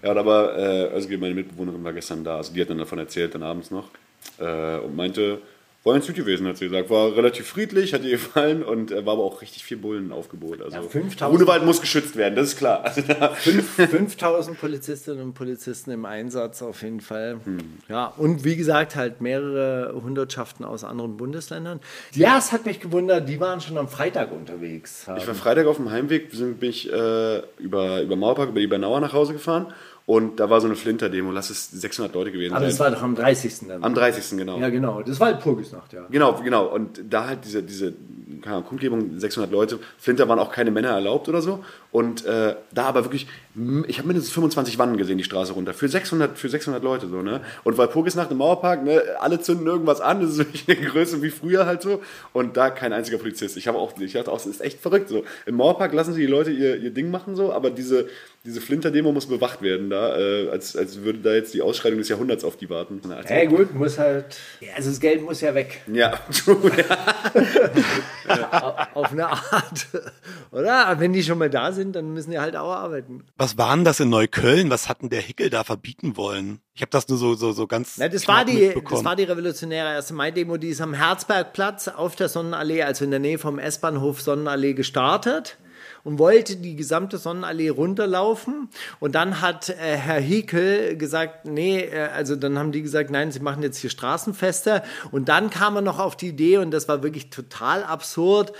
Ja, aber, äh, also meine Mitbewohnerin war gestern da, also die hat dann davon erzählt, dann abends noch, äh, und meinte, War ganz gut gewesen, hat sie gesagt. War relativ friedlich, hat ihr gefallen und äh, war aber auch richtig viel Bullenaufgebot. Also, Ja, 5000 Grunewald muss geschützt werden, das ist klar. Also, da, 5000 Polizistinnen und Polizisten im Einsatz auf jeden Fall. Ja, und wie gesagt, halt mehrere Hundertschaften aus anderen Bundesländern. Ja, es hat mich gewundert, die waren schon am Freitag unterwegs. ich war Freitag auf dem Heimweg, bin ich äh, über, über Mauerpark, über die Bernauer nach Hause gefahren und da war so eine Flinter-Demo, lass es 600 Leute gewesen Aber sein. das war doch am 30. dann. Am 30. genau. ja, genau. Das war halt Purgisnacht, ja. Genau, genau. Und da halt diese, diese keine Ahnung, Kundgebung, 600 Leute. Flinter waren auch keine Männer erlaubt oder so. Und äh, da aber wirklich, ich habe mindestens 25 Wannen gesehen, die Straße runter. Für 600, für 600 Leute so, ne? Und weil Purgisnacht im Mauerpark, ne, alle zünden irgendwas an. Das ist wirklich eine Größe wie früher halt so. Und da kein einziger Polizist. Ich habe auch, ich dachte auch, das ist echt verrückt so. Im Mauerpark lassen sie die Leute ihr, ihr Ding machen so, aber diese, diese Flinter-Demo muss bewacht werden da, äh, als, als würde da jetzt die Ausschreitung des Jahrhunderts auf die warten. Also, Hey, gut, muss halt. Also das Geld muss ja weg. ja, true, ja. Auf eine Art. Oder? Aber wenn die schon mal da sind, dann müssen die halt auch arbeiten. Was war denn das in Neukölln? Was hat denn der Hickel da verbieten wollen? Ich habe das nur so, so, so ganz. Na, das, war die, das war die revolutionäre 1. Mai-Demo, die ist am Herzbergplatz auf der Sonnenallee, also in der Nähe vom S-Bahnhof Sonnenallee gestartet und wollte die gesamte Sonnenallee runterlaufen. Und dann hat äh, Herr Hickel gesagt, nee, äh, also dann haben die gesagt, nein, sie machen jetzt hier Straßenfeste. Und dann kam er noch auf die Idee, und das war wirklich total absurd,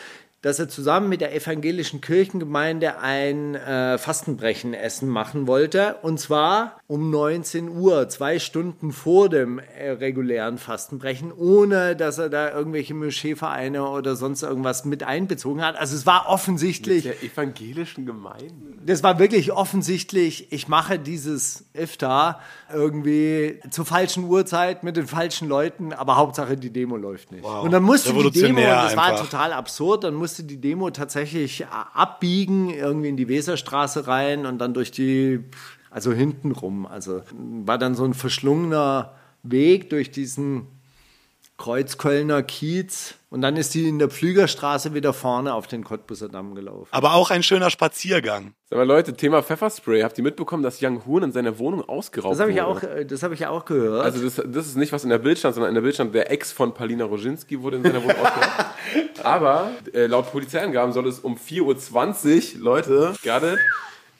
dass er zusammen mit der evangelischen Kirchengemeinde ein äh, Fastenbrechenessen machen wollte. Und zwar um 19 Uhr, zwei Stunden vor dem äh, regulären Fastenbrechen, ohne dass er da irgendwelche Moscheevereine oder sonst irgendwas mit einbezogen hat. Also es war offensichtlich, Der evangelischen Gemeinde. das war wirklich offensichtlich, ich mache dieses Iftar irgendwie zur falschen Uhrzeit mit den falschen Leuten, aber Hauptsache die Demo läuft nicht. Und dann musste die Demo, Revolutionär das war einfach. total absurd, dann musste die Demo tatsächlich äh, abbiegen, irgendwie in die Weserstraße rein und dann durch die, also hinten rum. Also war dann so ein verschlungener Weg durch diesen Kreuzkölner Kiez und dann ist die in der Pflügerstraße wieder vorne auf den Cottbuser Damm gelaufen. Aber auch ein schöner Spaziergang. Sag mal Leute, Thema Pfefferspray. Habt ihr mitbekommen, dass Young Hoon in seiner Wohnung ausgeraubt Das habe ich ja wurde? auch, äh, das habe ich ja auch gehört. Also das, das ist nicht, was in der Bild stand, sondern in der Bild stand, der Ex von Palina Roginski wurde in seiner Wohnung ausgeraubt. Aber äh, laut Polizeiangaben soll es um 4.20 Uhr, Leute, it,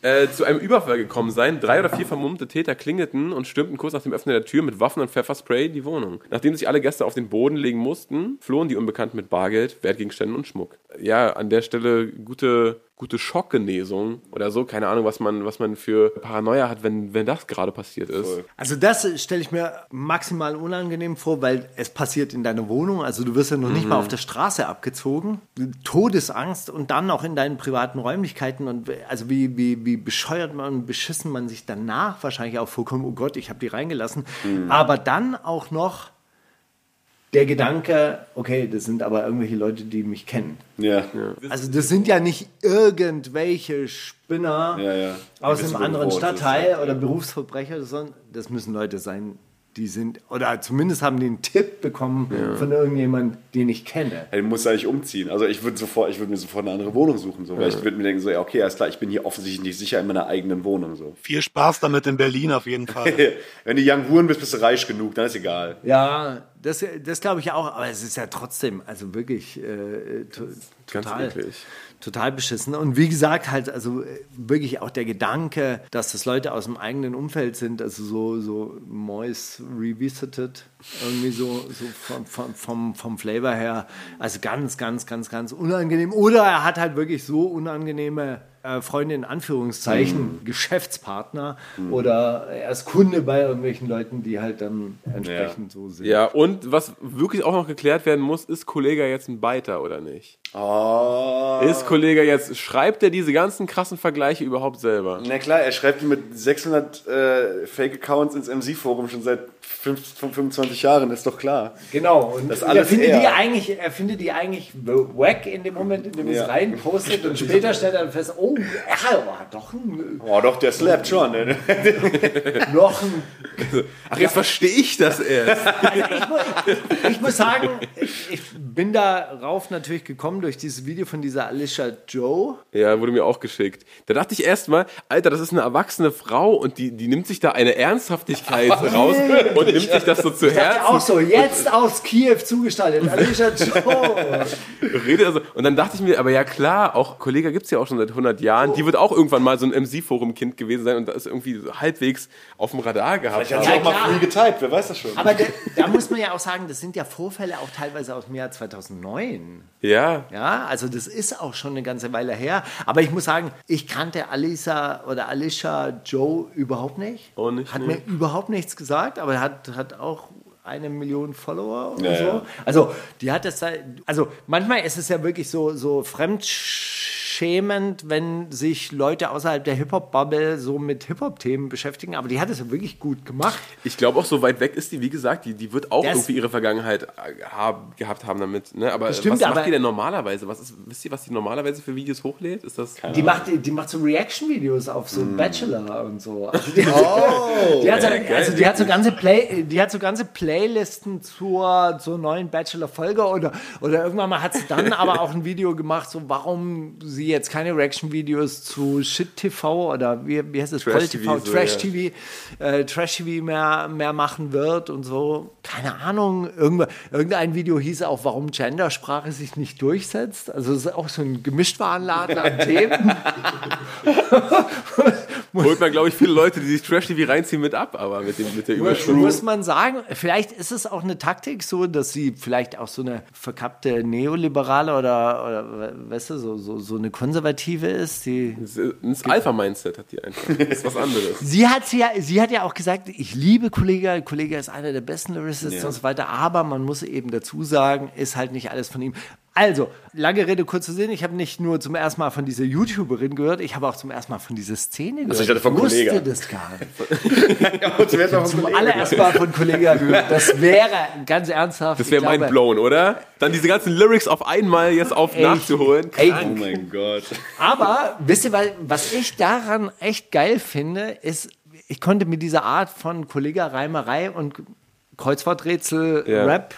äh, zu einem Überfall gekommen sein. Drei oder vier vermummte Täter klingelten und stürmten kurz nach dem Öffnen der Tür mit Waffen und Pfefferspray die Wohnung. Nachdem sich alle Gäste auf den Boden legen mussten, flohen die Unbekannten mit Bargeld, Wertgegenständen und Schmuck. Ja, an der Stelle gute, gute Schockgenesung oder so. Keine Ahnung, was man, was man für Paranoia hat, wenn, wenn das gerade passiert ist. Also das stelle ich mir maximal unangenehm vor, weil es passiert in deiner Wohnung. Also du wirst ja noch nicht mal auf der Straße abgezogen. Todesangst und dann auch in deinen privaten Räumlichkeiten. Und also wie, wie, wie bescheuert man und beschissen man sich danach wahrscheinlich auch vorkommt. Oh Gott, ich habe die reingelassen. Aber dann auch noch der Gedanke, okay, das sind aber irgendwelche Leute, die mich kennen. Ja. Also das sind ja nicht irgendwelche Spinner Ja, ja. aus einem anderen Stadtteil ja. oder Berufsverbrecher, sondern das müssen Leute sein, die sind, oder zumindest haben die einen Tipp bekommen von irgendjemandem, den ich kenne. Ja, du musst eigentlich umziehen. Also ich würde sofort, ich würde mir sofort eine andere Wohnung suchen. So. Weil ich würde mir denken, so, ja, okay, alles klar, ich bin hier offensichtlich nicht sicher in meiner eigenen Wohnung. So. Viel Spaß damit in Berlin auf jeden Fall. Wenn du Young Huren bist, bist du reich genug, dann ist egal. Ja, das, das glaube ich auch, aber es ist ja trotzdem, also wirklich äh, to, Ganz total, eklig. Total beschissen. Und wie gesagt, halt, also äh, wirklich auch der Gedanke, dass das Leute aus dem eigenen Umfeld sind, also so, so Mois Revisited, irgendwie so, so vom, vom, vom, vom Flavor her, also ganz, ganz, ganz, ganz unangenehm. Oder er hat halt wirklich so unangenehme äh, Freunde in Anführungszeichen, Geschäftspartner oder er ist Kunde bei irgendwelchen Leuten, die halt dann entsprechend so sind. Ja, und was wirklich auch noch geklärt werden muss, ist Kollege jetzt ein Beiter oder nicht? Oh. Ist Kollege jetzt, schreibt er diese ganzen krassen Vergleiche überhaupt selber? Na klar, er schreibt die mit 600 äh, Fake-Accounts ins MC-Forum schon seit 5, 25 Jahren, ist doch klar. Genau, und Das ist er, alles findet die eigentlich, er findet die eigentlich wack in dem Moment, in dem er Ja. es reinpostet und später stellt er dann fest, oh, er hat doch ein, Oh doch, der slappt schon. Ne? noch ein Ach, jetzt verstehe ich das erst. Also ich, mu- ich muss sagen, ich bin darauf natürlich gekommen durch dieses Video von dieser Alicia Joe. Ja, wurde mir auch geschickt. Da dachte ich erstmal, Alter, das ist eine erwachsene Frau und die, die nimmt sich da eine Ernsthaftigkeit raus und nimmt sich das so zu Ich Herzen. auch so, jetzt aus Kiew zugestaltet, Alicia Joe. Redet also, und dann dachte ich mir, aber ja klar, auch Kollega gibt's ja auch schon seit 100 Jahren. Die wird auch irgendwann mal so ein MC-Forum-Kind gewesen sein und das irgendwie so halbwegs auf dem Radar gehabt Ich hatte haben. sie auch mal früh getypt, wer weiß das schon. Aber da, da muss man ja auch sagen, das sind ja Vorfälle auch teilweise aus dem Jahr 2009. Ja, Ja, also das ist auch schon eine ganze Weile her. Aber ich muss sagen, ich kannte Alisa oder Alicia Joe überhaupt nicht. Auch nicht, Hat nee. mir überhaupt nichts gesagt, aber hat, hat auch eine Million Follower oder Ja, so. ja. Also die hat das da, also manchmal ist es ja wirklich so, so fremdschämend, wenn sich Leute außerhalb der Hip-Hop-Bubble so mit Hip-Hop-Themen beschäftigen, aber die hat es ja wirklich gut gemacht. ich glaube auch so weit weg ist die, wie gesagt, die, die wird auch Das- irgendwie ihre Vergangenheit äh, haben, gehabt haben damit. Ne? Aber stimmt, was macht aber- die denn normalerweise? Was ist, wisst ihr, was die normalerweise für Videos hochlädt? Ist das Die macht, die macht so Reaction-Videos auf so Hm. Bachelor und so. Also die, Oh, die, hat so, also die hat so ganze Play, die hat so ganze Playlisten zur, zur neuen Bachelor-Folge oder, oder irgendwann mal hat sie dann aber auch ein Video gemacht, so warum sie jetzt keine Reaction-Videos zu Shit TV oder wie, wie heißt es? Trash Voll TV, TV, so, ja. Äh, Trash mehr, mehr machen wird und so. Keine Ahnung. Irgendw- Irgendein Video hieß auch, warum Gendersprache sich nicht durchsetzt. Also es ist auch so ein Gemischtwarenladen an Themen. holt man, glaube ich, viele Leute, die sich Trash-TV reinziehen, mit ab, aber mit, dem, mit der Überschrift. Muss man sagen, vielleicht ist es auch eine Taktik so, dass sie vielleicht auch so eine verkappte Neoliberale oder, oder weißt du, so, so, so eine Konservative ist. Die, Das Alpha-Mindset hat die einfach. Das ist was anderes. sie, hat ja, sie hat ja auch gesagt, ich liebe Kollega, Kollega ist einer der besten Lyricists Ja. und so weiter, aber man muss eben dazu sagen, ist halt nicht alles von ihm. Also, lange Rede, kurzer Sinn. Ich habe nicht nur zum ersten Mal von dieser YouTuberin gehört, ich habe auch zum ersten Mal von dieser Szene gehört. ich dachte von wusste Kollega. das gar nicht. Ja, noch Zum allerersten Mal von Kollega gehört. Das wäre ganz ernsthaft. Das wäre ich glaube- mind blown, oder? Dann diese ganzen Lyrics auf einmal jetzt auf nachzuholen. Ey, Oh mein Gott. aber wisst ihr, was, was ich daran echt geil finde, ist, ich konnte mit dieser Art von Kollega-Reimerei und Kreuzworträtsel, Ja. Rap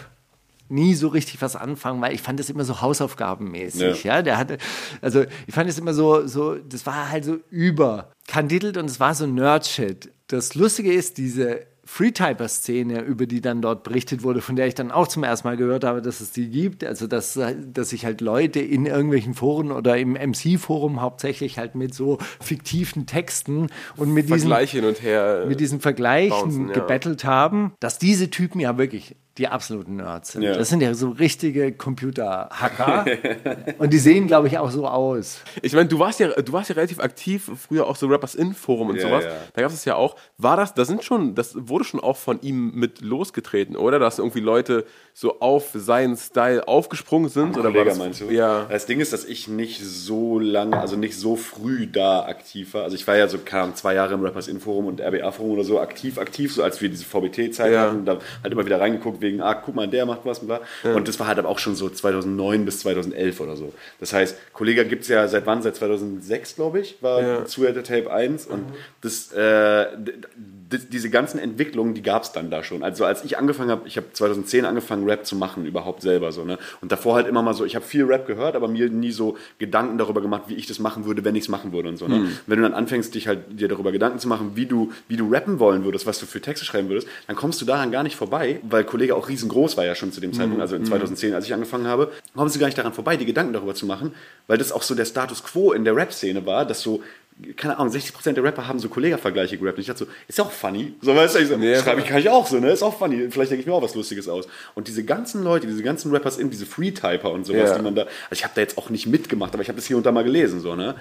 nie so richtig was anfangen, weil ich fand das immer so hausaufgabenmäßig, ja. Der hatte, also ich fand es immer so, so, das war halt so überkandidelt und es war so Nerd-Shit. Das Lustige ist, diese Freetyper-Szene, über die dann dort berichtet wurde, von der ich dann auch zum ersten Mal gehört habe, dass es die gibt, also dass, dass sich halt Leute in irgendwelchen Foren oder im MC-Forum hauptsächlich halt mit so fiktiven Texten und mit diesen, Vergleiche hin und her. mit diesen Vergleichen Bouncen, ja. gebettelt haben, dass diese Typen ja wirklich die absoluten Nerds sind. Ja. Das sind ja so richtige Computerhacker und die sehen, glaube ich, auch so aus. Ich meine, du warst ja, du warst ja relativ aktiv, früher auch so Rappers in Forum und Ja, sowas. ja. Da gab es ja auch. War das, da sind schon, das wurde schon auch von ihm mit losgetreten, oder? Dass irgendwie Leute so auf seinen Style aufgesprungen sind? Oder war Kollege das, meinst du? Ja. Das Ding ist, dass ich nicht so lange, also nicht so früh da aktiv war. Also ich war ja so, keine Ahnung, zwei Jahre im Rappers Forum und RBA Forum oder so aktiv, aktiv, so als wir diese VBT-Zeit Ja. hatten. Da halt immer wieder reingeguckt wegen, ah, guck mal, der macht was und bla. Und das war halt aber auch schon so 2009 bis 2011 oder so. Das heißt, Kollega gibt es ja seit wann? Seit 2006, glaube ich, war Ja. Zuhälter Tape 1 und das, äh, diese ganzen Entwicklungen, die gab es dann da schon. Also als ich angefangen habe, ich habe 2010 angefangen, Rap zu machen, überhaupt selber so. Ne? Und davor halt immer mal so, ich habe viel Rap gehört, aber mir nie so Gedanken darüber gemacht, wie ich das machen würde, wenn ich es machen würde und so. Ne? Wenn du dann anfängst, dich halt dir darüber Gedanken zu machen, wie du, wie du rappen wollen würdest, was du für Texte schreiben würdest, dann kommst du daran gar nicht vorbei, weil Kollege auch riesengroß war ja schon zu dem Zeitpunkt, also in 2010, als ich angefangen habe, kommst du gar nicht daran vorbei, die Gedanken darüber zu machen, weil das auch so der Status quo in der Rap-Szene war, dass so keine Ahnung, 60% der Rapper haben so Kollega-Vergleiche gerappt. Und ich dachte so, ist ja auch funny. So, weißt du, ich so, Ja. schreibe ich, kann ich auch so, ne? Ist auch funny. Vielleicht denke ich mir auch was Lustiges aus. Und diese ganzen Leute, diese ganzen Rappers in, diese Free-Typer und sowas, Ja. die man da, also ich habe da jetzt auch nicht mitgemacht, aber ich habe das hier und da mal gelesen, so, ne?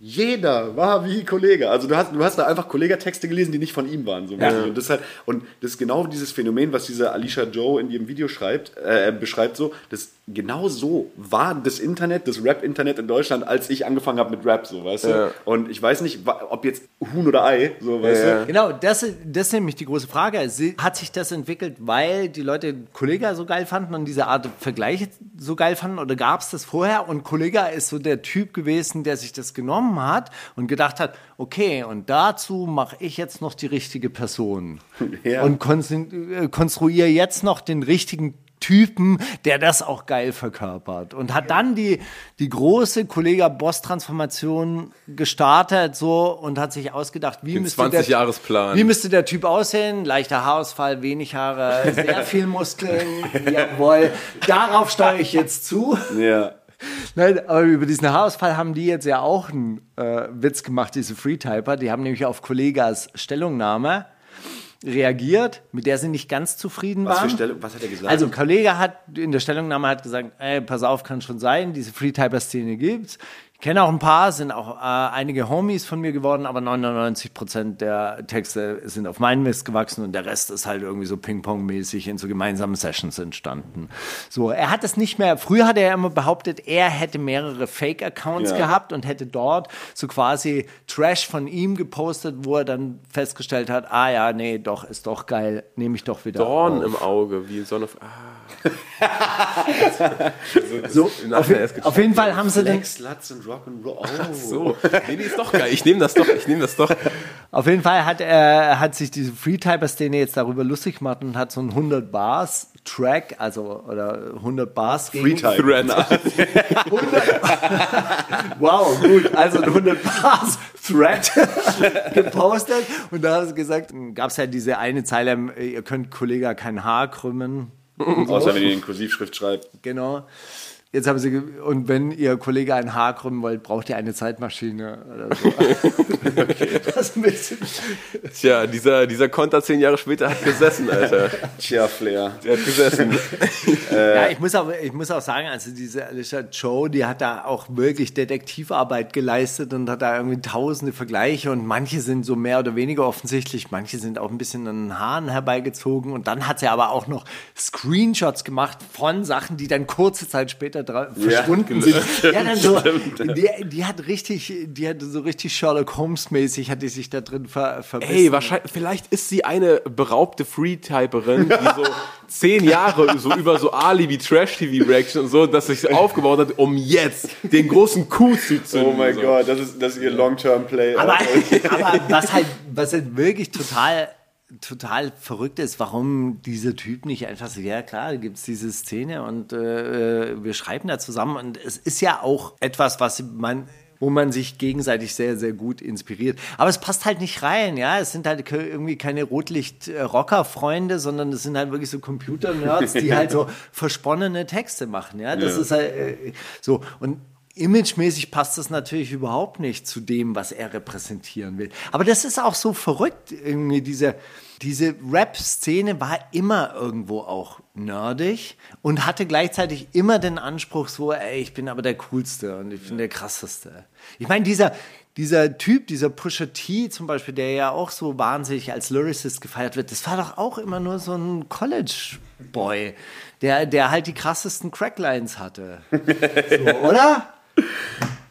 Jeder war wie Kollege. Also du hast, du hast da einfach Kollegatexte gelesen, die nicht von ihm waren. So bisschen. und, das ist halt, und das ist genau dieses Phänomen, was diese Alicia Joe in ihrem Video schreibt, äh, beschreibt so, das genau so war das Internet, das Rap-Internet in Deutschland, als ich angefangen habe mit Rap, so, weißt du? Ja. Und ich weiß nicht, ob jetzt Huhn oder Ei, so, weißt Ja. du? Genau, das, ist- das ist nämlich die große Frage. Hat sich das entwickelt, weil die Leute Kollega so geil fanden und diese Art Vergleiche so geil fanden? Oder gab es das vorher? Und Kollega ist so der Typ gewesen, der sich das genommen hat und gedacht hat, okay, und dazu mache ich jetzt noch die richtige Person. Ja. Und äh, konstruiere jetzt noch den richtigen Typen, der das auch geil verkörpert. Und hat dann die, die große Kollega-Boss-Transformation gestartet so und hat sich ausgedacht, wie Den müsste der, 20-Jahresplan. wie müsste der Typ aussehen? Leichter Haarausfall, wenig Haare, sehr viel Muskeln. Jawohl, darauf steuere ich jetzt zu. Ja. Nein, aber über diesen Haarausfall haben die jetzt ja auch einen äh, Witz gemacht, diese Freetyper. Die haben nämlich auf Kollegas Stellungnahme reagiert, mit der sie nicht ganz zufrieden Was, waren. für was hat er gesagt? Also ein Kollege hat in der Stellungnahme hat gesagt, ey, pass auf, kann schon sein, diese Freetyper-Szene gibt's. Ich kenne auch ein paar, sind auch äh, einige Homies von mir geworden, aber 99 Prozent der Texte sind auf meinen Mist gewachsen und der Rest ist halt irgendwie so Ping-Pong-mäßig in so gemeinsamen Sessions entstanden. So, er hat es nicht mehr, früher hat er ja immer behauptet, er hätte mehrere Fake-Accounts Ja. gehabt und hätte dort so quasi Trash von ihm gepostet, wo er dann festgestellt hat, ah ja, nee, doch, ist doch geil, nehme ich doch wieder Dorn auf. im Auge, wie Sonne. Ah, So, auf, auf jeden Fall haben sie den, Flex, Sluts und Rock'n'Roll. Oh. so. Nee, nee, ist doch geil. Ich nehme das doch. Ich nehme das doch. auf jeden Fall hat er hat sich diese Freetyper-Szene jetzt darüber lustig gemacht und hat so einen 100 Bars Track, also oder 100 Bars gegen Freetype. Thread. Wow, gut, also ein 100 Bars Thread gepostet und da haben sie gesagt, gab es ja diese eine Zeile, ihr könnt Kollege kein Haar krümmen, Außer wenn ihr in Kursivschrift schreibt. genau. Jetzt haben sie, und wenn ihr Kollege ein Haar krümmen wollt, braucht ihr eine Zeitmaschine oder so. Das ist ein bisschen. Tja, dieser, dieser Konter zehn Jahre später hat gesessen, Alter. Tja, Flair. Der hat gesessen. Ja, ich muss, auch, ich muss auch sagen, also diese Alicia Joe, die hat da auch wirklich Detektivarbeit geleistet und hat da irgendwie tausende Vergleiche und manche sind so mehr oder weniger offensichtlich, manche sind auch ein bisschen an den Haaren herbeigezogen und dann hat sie aber auch noch Screenshots gemacht von Sachen, die dann kurze Zeit später dra- verschwunden sind. Ja, dann so, die, die hat richtig, die hat so richtig Sherlock Holmes mäßig, hat die sich da drin ver, verbissen. Ey, wahrscheinlich, vielleicht ist sie eine beraubte Freetyperin, die so zehn Jahre so über so Alibi Trash TV Reaction und so, dass sich aufgebaut hat, um jetzt den großen Coup zu zünden. Oh mein so. Gott, das ist, das ist ihr Long-Term-Play. Aber, aber was halt, was halt wirklich total, total verrückt ist, warum dieser Typ nicht einfach so, ja klar, gibt es diese Szene und äh, wir schreiben da zusammen und es ist ja auch etwas, was man wo man sich gegenseitig sehr, sehr gut inspiriert. Aber es passt halt nicht rein, ja. Es sind halt irgendwie keine Rotlicht-Rocker-Freunde, sondern es sind halt wirklich so Computer-Nerds, die halt so versponnene Texte machen, ja. Das ist halt äh, so. Und Imagemäßig passt das natürlich überhaupt nicht zu dem, was er repräsentieren will. Aber das ist auch so verrückt, irgendwie diese, diese Rap-Szene war immer irgendwo auch nerdig und hatte gleichzeitig immer den Anspruch so, ey, ich bin aber der Coolste und ich bin der Krasseste. Ich meine, dieser, dieser Typ, dieser Pusha T zum Beispiel, der ja auch so wahnsinnig als Lyricist gefeiert wird, das war doch auch immer nur so ein College-Boy, der, der halt die krassesten Cracklines hatte. So, oder?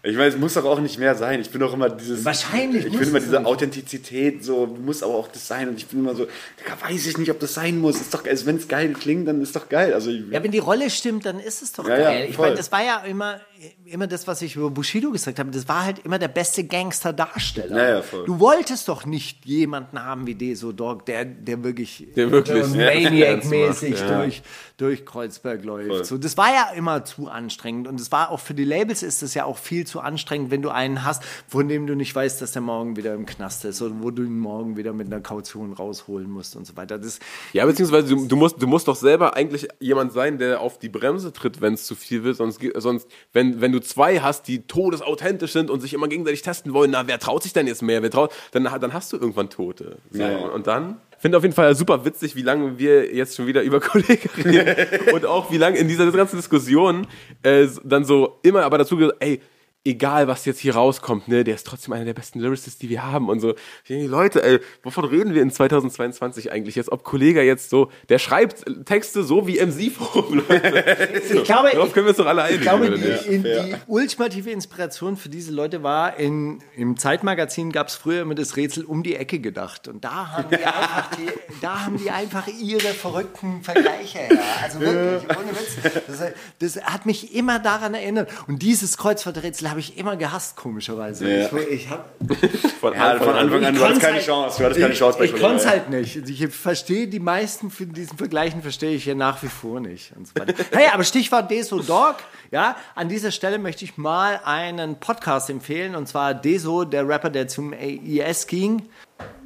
Ich meine, es muss doch auch nicht mehr sein. Ich bin doch immer dieses. Wahrscheinlich Ich finde immer es diese nicht. Authentizität, so muss aber auch das sein. Und ich bin immer so, Digga, weiß ich nicht, ob das sein muss. Ist doch, also wenn es geil klingt, dann ist doch geil. Also ich, Ja, wenn die Rolle stimmt, dann ist es doch Ja, ja, geil. ich voll. meine, das war ja immer, immer das, was ich über Bushido gesagt habe. Das war halt immer der beste Gangster-Darsteller. Ja, ja, voll. Du wolltest doch nicht jemanden haben wie Deso Dog, der, der wirklich, Der wirklich so Ja. Maniac-mäßig ja. durch, durch Kreuzberg läuft. Voll. So, das war ja immer zu anstrengend. Und es war auch für die Labels ist es ja auch viel zu anstrengend, wenn du einen hast, von dem du nicht weißt, dass der morgen wieder im Knast ist oder wo du ihn morgen wieder mit einer Kaution rausholen musst und so weiter. Das, Ja, beziehungsweise du, du, musst, du musst doch selber eigentlich jemand sein, der auf die Bremse tritt, wenn es zu viel wird. Sonst, sonst wenn, wenn du zwei hast, die todesauthentisch sind und sich immer gegenseitig testen wollen, na, wer traut sich denn jetzt mehr? Wer traut, dann, dann hast du irgendwann Tote. So. Ja. Und dann? Finde auf jeden Fall super witzig, wie lange wir jetzt schon wieder über Kollegen reden und auch wie lange in dieser ganzen Diskussion äh, dann so immer aber dazu gesagt, ey, egal was jetzt hier rauskommt, ne, der ist trotzdem einer der besten Lyricists, die wir haben und so. Denke, Leute, ey, wovon reden wir in 2022 eigentlich jetzt? Ob Kollege jetzt so, der schreibt Texte so wie MC Forum, Leute. ich glaube, Darauf können wir uns doch alle einigen. Ich glaube, die, in, die ultimative Inspiration für diese Leute war, in, im Zeitmagazin gab es früher immer das Rätsel um die Ecke gedacht. Und da haben die einfach, die, da haben die einfach ihre verrückten Vergleiche her. Also wirklich, ohne Witz. Das, das hat mich immer daran erinnert. Und dieses Kreuzworträtsel habe ich immer gehasst, komischerweise. Ja. Ich, ich hab, Von Ja, von Anfang an, du hattest keine halt- Chance. Du hattest keine Chance bei Ich, konnte es halt nicht. Ich verstehe die meisten von diesen Vergleichen verstehe ich ja nach wie vor nicht. Und so weiter. Hey, aber Stichwort Deso Dog. Ja, an dieser Stelle möchte ich mal einen Podcast empfehlen und zwar Deso, der Rapper, der zum AES ging.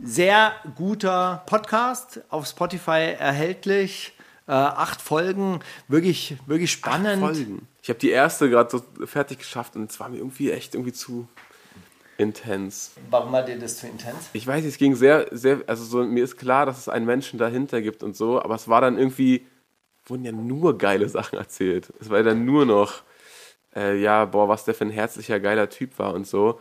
Sehr guter Podcast auf Spotify erhältlich. Äh, acht Folgen, wirklich, wirklich spannend. Folgen. Ich habe die erste gerade so fertig geschafft und es war mir irgendwie echt irgendwie zu intens. Warum war dir das zu intens? Ich weiß, es ging sehr, sehr, also so, mir ist klar, dass es einen Menschen dahinter gibt und so, aber es war dann irgendwie, wurden ja nur geile Sachen erzählt. Es war dann nur noch, äh, ja, boah, was der für ein herzlicher, geiler Typ war und so.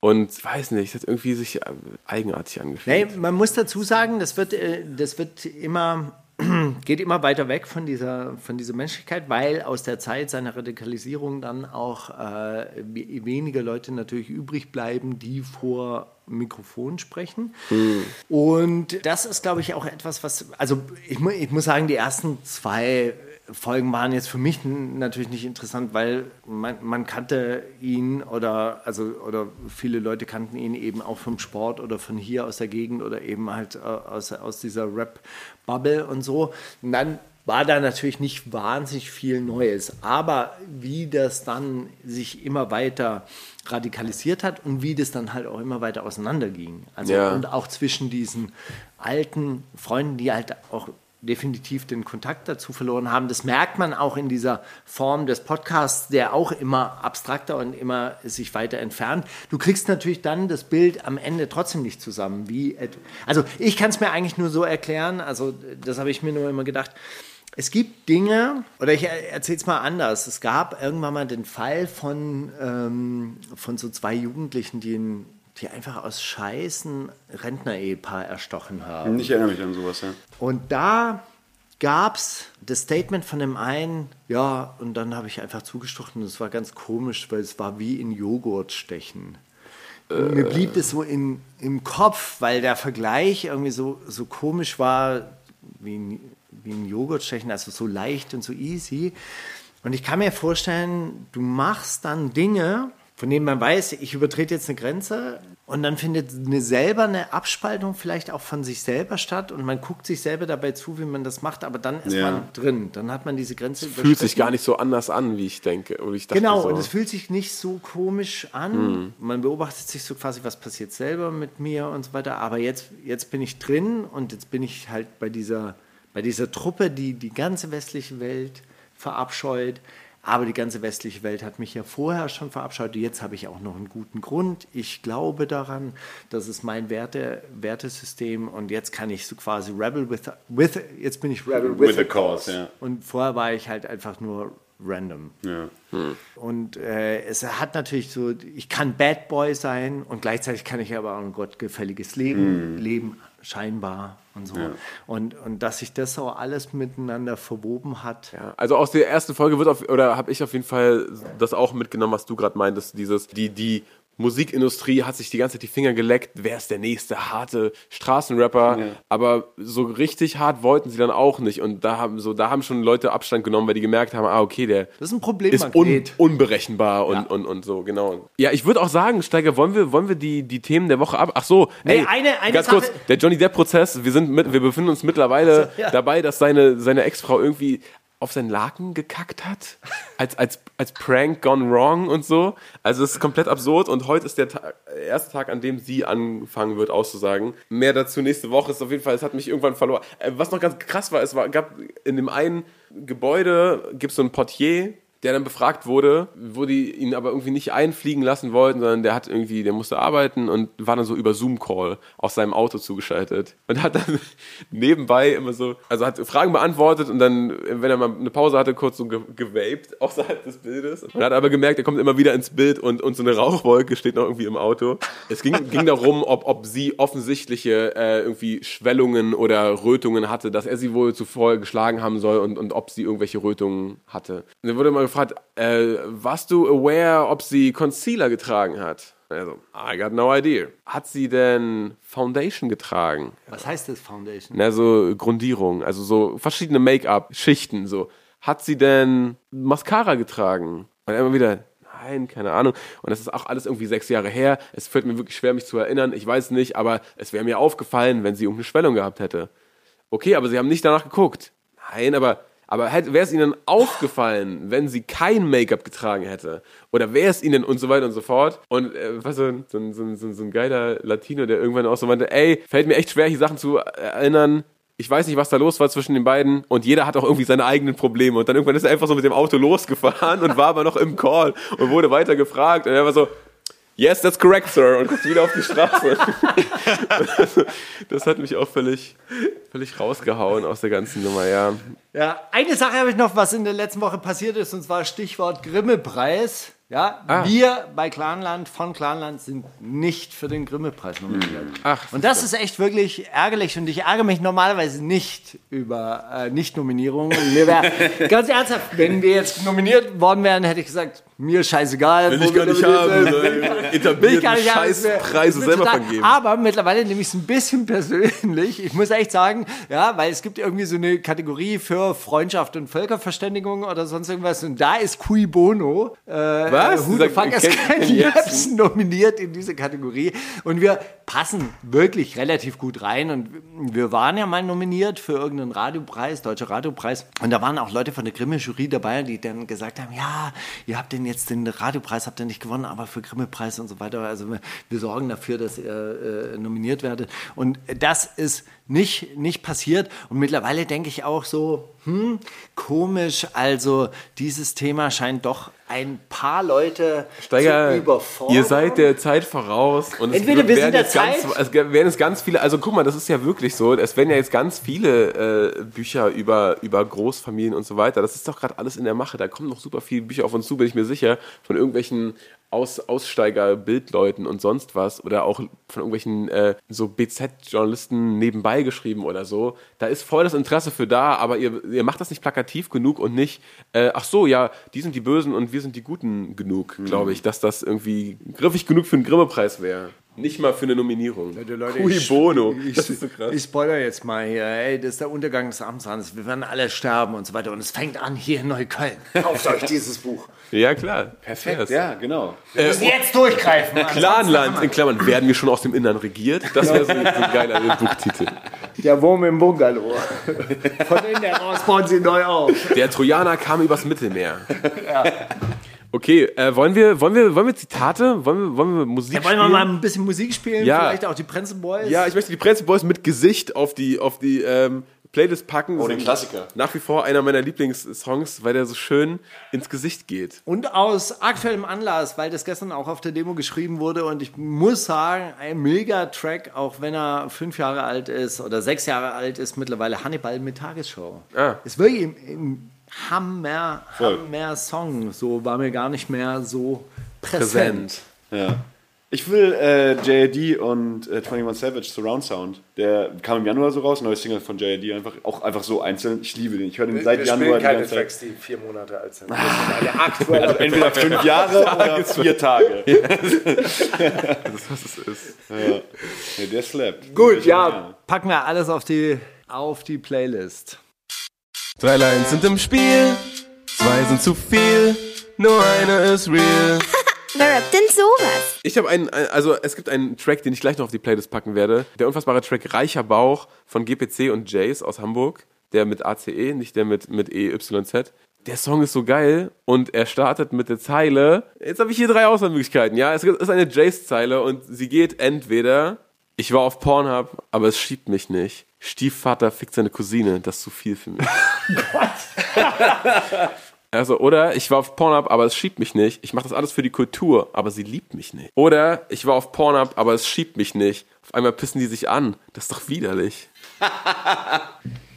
Und ich weiß nicht, es hat irgendwie sich äh, eigenartig angefühlt. Nee, man muss dazu sagen, das wird, äh, das wird immer, geht immer weiter weg von dieser, von dieser Menschlichkeit, weil aus der Zeit seiner Radikalisierung dann auch äh, we- wenige Leute natürlich übrig bleiben, die vor Mikrofon sprechen. Und das ist, glaube ich, auch etwas, was, also ich, mu ich muss sagen, die ersten zwei Folgen waren jetzt für mich natürlich nicht interessant, weil man, man kannte ihn oder also oder viele Leute kannten ihn eben auch vom Sport oder von hier aus der Gegend oder eben halt äh, aus, aus dieser Rap-Bubble und so. Und dann war da natürlich nicht wahnsinnig viel Neues. Aber wie das dann sich immer weiter radikalisiert hat und wie das dann halt auch immer weiter auseinanderging. Also Ja. und auch zwischen diesen alten Freunden, die halt auch definitiv den Kontakt dazu verloren haben. Das merkt man auch in dieser Form des Podcasts, der auch immer abstrakter und immer sich weiter entfernt. Du kriegst natürlich dann das Bild am Ende trotzdem nicht zusammen. Wie also ich kann es mir eigentlich nur so erklären, also das habe ich mir nur immer gedacht, es gibt Dinge, oder ich erzähle es mal anders. Es gab irgendwann mal den Fall von, ähm, von so zwei Jugendlichen, die, in, die einfach aus Scheißen Rentner-Ehepaar erstochen haben. Ich erinnere mich an sowas, ja. Und da gab es das Statement von dem einen, ja, und dann habe ich einfach zugestochen und es war ganz komisch, weil es war wie in Joghurt stechen. Und mir blieb das so in, im Kopf, weil der Vergleich irgendwie so, so komisch war, wie ein, wie ein Joghurt stechen, also so leicht und so easy. Und ich kann mir vorstellen, du machst dann Dinge, von denen man weiß, ich übertrete jetzt eine Grenze und dann findet eine selber eine Abspaltung vielleicht auch von sich selber statt und man guckt sich selber dabei zu, wie man das macht, aber dann ist Ja. man drin, dann hat man diese Grenze Fühlt sich gar nicht so anders an, wie ich denke. Oder ich dachte Genau, so. und es fühlt sich nicht so komisch an. Man beobachtet sich so quasi, was passiert selber mit mir und so weiter. Aber jetzt, jetzt bin ich drin und jetzt bin ich halt bei dieser, bei dieser Truppe, die die ganze westliche Welt verabscheut. Aber die ganze westliche Welt hat mich ja vorher schon verabscheut. Jetzt habe ich auch noch einen guten Grund. Ich glaube daran, das ist mein Werte, Wertesystem. Und jetzt kann ich so quasi rebel with, with jetzt bin ich rebel with, With the cause, ja. Und vorher war ich halt einfach nur random. ja. Und äh, es hat natürlich so, ich kann Bad Boy sein und gleichzeitig kann ich aber auch ein gottgefälliges Leben leben, scheinbar und so. Und, und dass sich das so alles miteinander verwoben hat. Ja, also aus der ersten Folge wird auf, oder habe ich auf jeden Fall das auch mitgenommen, was du gerade meintest, dieses, die, die Musikindustrie hat sich die ganze Zeit die Finger geleckt, wer ist der nächste harte Straßenrapper, aber so richtig hart wollten sie dann auch nicht und da haben so, da haben schon Leute Abstand genommen, weil die gemerkt haben, ah, okay, der Das ist ein ist un unberechenbar und, Ja. und, und so, genau. Ja, ich würde auch sagen, Steiger, wollen wir, wollen wir die, die Themen der Woche ab? Ach so, Nee, ey, eine- eine ganz Sache- kurz, der Johnny Depp-Prozess, wir sind mit, wir befinden uns mittlerweile ja. dabei, dass seine, seine Ex-Frau irgendwie auf seinen Laken gekackt hat, als, als, als Prank gone wrong und so. Also es ist komplett absurd und heute ist der Tag, erste Tag, an dem sie anfangen wird auszusagen. Mehr dazu nächste Woche ist auf jeden Fall, es hat mich irgendwann verloren. Äh, Was noch ganz krass war, es war, gab in dem einen Gebäude gibt es so einen Portier, der dann befragt wurde, wo die ihn aber irgendwie nicht einfliegen lassen wollten, sondern der hat irgendwie, der musste arbeiten und war dann so über Zoom-Call aus seinem Auto zugeschaltet und hat dann nebenbei immer so, also hat Fragen beantwortet und dann, wenn er mal eine Pause hatte, kurz so ge gewaped außerhalb des Bildes und hat aber gemerkt, er kommt immer wieder ins Bild und, und so eine Rauchwolke steht noch irgendwie im Auto. Es ging, ging darum, ob, ob sie offensichtliche äh, irgendwie Schwellungen oder Rötungen hatte, dass er sie wohl zuvor geschlagen haben soll und, und ob sie irgendwelche Rötungen hatte. Und dann wurde mal gefragt, äh, warst du aware, ob sie Concealer getragen hat? Also, I got no idea. Hat sie denn Foundation getragen? Was heißt das Foundation? Na, so Grundierung, also so verschiedene Make-up-Schichten, so. Hat sie denn Mascara getragen? Und immer wieder, nein, keine Ahnung. Und das ist auch alles irgendwie sechs Jahre her. Es fällt mir wirklich schwer, mich zu erinnern. Ich weiß nicht, aber es wäre mir aufgefallen, wenn sie irgendeine Schwellung gehabt hätte. Okay, aber sie haben nicht danach geguckt. Nein, aber aber wäre es ihnen aufgefallen, wenn sie kein Make-up getragen hätte? Oder wäre es ihnen und so weiter und so fort? Und äh, was so, so, so, so, so ein geiler Latino, der irgendwann auch so meinte, ey, fällt mir echt schwer, die Sachen zu erinnern. Ich weiß nicht, was da los war zwischen den beiden und jeder hat auch irgendwie seine eigenen Probleme. Und dann irgendwann ist er einfach so mit dem Auto losgefahren und war aber noch im Call und wurde weiter gefragt. Und er war so, Yes, that's correct, sir. Und guckt wieder auf die Straße. das hat mich auch völlig, völlig rausgehauen aus der ganzen Nummer, ja. Ja, eine Sache habe ich noch, was in der letzten Woche passiert ist, und zwar Stichwort Grimme-Preis. Ja, Ah. wir bei Clanland von Clanland sind nicht für den Grimme-Preis nominiert. Ach, Und das ist echt wirklich ärgerlich und ich ärgere mich normalerweise nicht über äh, Nicht-Nominierungen. Ganz ernsthaft, wenn wir jetzt nominiert worden wären, hätte ich gesagt, mir scheißegal. Will ich gar wir nicht haben. Will ich Etablierte gar nicht Scheißpreise selber total- vergeben. Aber mittlerweile nehme ich es ein bisschen persönlich. Ich muss echt sagen, ja, weil es gibt irgendwie so eine Kategorie für Freundschaft und Völkerverständigung oder sonst irgendwas. Und da ist Cui Bono. Äh, Was? Who the fuck is Ken Jebsen. Nominiert in diese Kategorie. Und wir passen wirklich relativ gut rein. Und wir waren ja mal nominiert für irgendeinen Radiopreis, Deutscher Radiopreis. Und da waren auch Leute von der Grimme-Jury dabei, die dann gesagt haben, ja, ihr habt denn jetzt den Radiopreis, habt ihr nicht gewonnen, aber für Grimme-Preis und so weiter. Also wir, wir sorgen dafür, dass ihr äh, nominiert werdet. Und das ist nicht, nicht passiert. Und mittlerweile denke ich auch so, hm, komisch. Also dieses Thema scheint doch ein paar Leute Steiger, zu überfordern. ihr seid der Zeit voraus. Und Entweder wir sind der jetzt ganz, Zeit- Es werden jetzt ganz viele, also guck mal, das ist ja wirklich so. Es werden ja jetzt ganz viele äh, Bücher über, über Großfamilien und so weiter. Das ist doch gerade alles in der Mache. Da kommen noch super viele Bücher auf uns zu, bin ich mir sicher, von irgendwelchen Aus, Aussteiger-Bildleuten und sonst was. Oder auch von irgendwelchen äh, so BZ-Journalisten nebenbei geschrieben oder so. Da ist voll das Interesse für da, aber ihr, ihr macht das nicht plakativ genug und nicht, äh, ach so, ja, die sind die Bösen und wir sind die Guten genug, glaube ich, dass das irgendwie griffig genug für einen Grimme-Preis wäre. Nicht mal für eine Nominierung. Cui ich- Bono. Ich, das ist so krass. ich spoiler jetzt mal hier. Ey, das ist der Untergang des Amtsrandes. Wir werden alle sterben und so weiter. Und es fängt an hier in Neukölln. Kauft euch dieses Buch. ja, klar. Perfekt. Ja, genau. Wir müssen jetzt durchgreifen. Clanland, in Klammern, werden wir schon aus dem Innern regiert? Das wäre so, so ein geiler Buchtitel. Der Wurm im Bungalow. Von innen heraus bauen sie neu auf. Der Trojaner kam übers Mittelmeer. Okay, äh, wollen, wir, wollen, wir, wollen wir Zitate? Wollen wir, wollen wir Musik Ja, wollen wir spielen? mal ein bisschen Musik spielen? Ja. Vielleicht auch die Prinzen Boys? Ja, ich möchte die Prince Boys mit Gesicht auf die, auf die ähm, Playlist packen. Oh, den Klassiker. Nach wie vor einer meiner Lieblingssongs, weil der so schön ins Gesicht geht. Und aus aktuellem Anlass, weil das gestern auch auf der Demo geschrieben wurde und ich muss sagen, ein Mega-Track, auch wenn er fünf Jahre alt ist oder sechs Jahre alt ist, mittlerweile Hannibal mit Tagesschau. Ah. Ist wirklich ein, ein Hammer, Voll. Hammer Song. So war mir gar nicht mehr so präsent. Präsent. Ja. Ich will äh, JD und äh, 21 Savage Surround Sound. Der kam im Januar so raus, neue Single von JD, einfach, auch einfach so einzeln. Ich liebe den. Ich höre den seit Januar die ganze Zeit. die vier Monate alt sind. Eine aktuelle Also entweder fünf Jahre oder vier Tage. Ja. Das ist, was es ist. Ja, der slappt. Gut, ja, packen wir alles auf die, auf die Playlist. Drei Lines sind im Spiel, zwei sind zu viel, nur eine ist real. Wer rappt denn sowas? Ich habe einen, ein- also es gibt einen Track, den ich gleich noch auf die Playlist packen werde. Der unfassbare Track Reicher Bauch von GPC und Jace aus Hamburg. Der mit ACE, nicht der mit, mit EYZ. Der Song ist so geil und er startet mit der Zeile. Jetzt habe ich hier drei Auswahlmöglichkeiten. Ja, es ist eine Jace-Zeile und sie geht entweder ich war auf Pornhub, aber es schiebt mich nicht. Stiefvater fickt seine Cousine, das ist zu viel für mich. Also, oder ich war auf Pornhub, aber es schiebt mich nicht. Ich mache das alles für die Kultur, aber sie liebt mich nicht. Oder ich war auf Pornhub, aber es schiebt mich nicht. Auf einmal pissen die sich an. Das ist doch widerlich.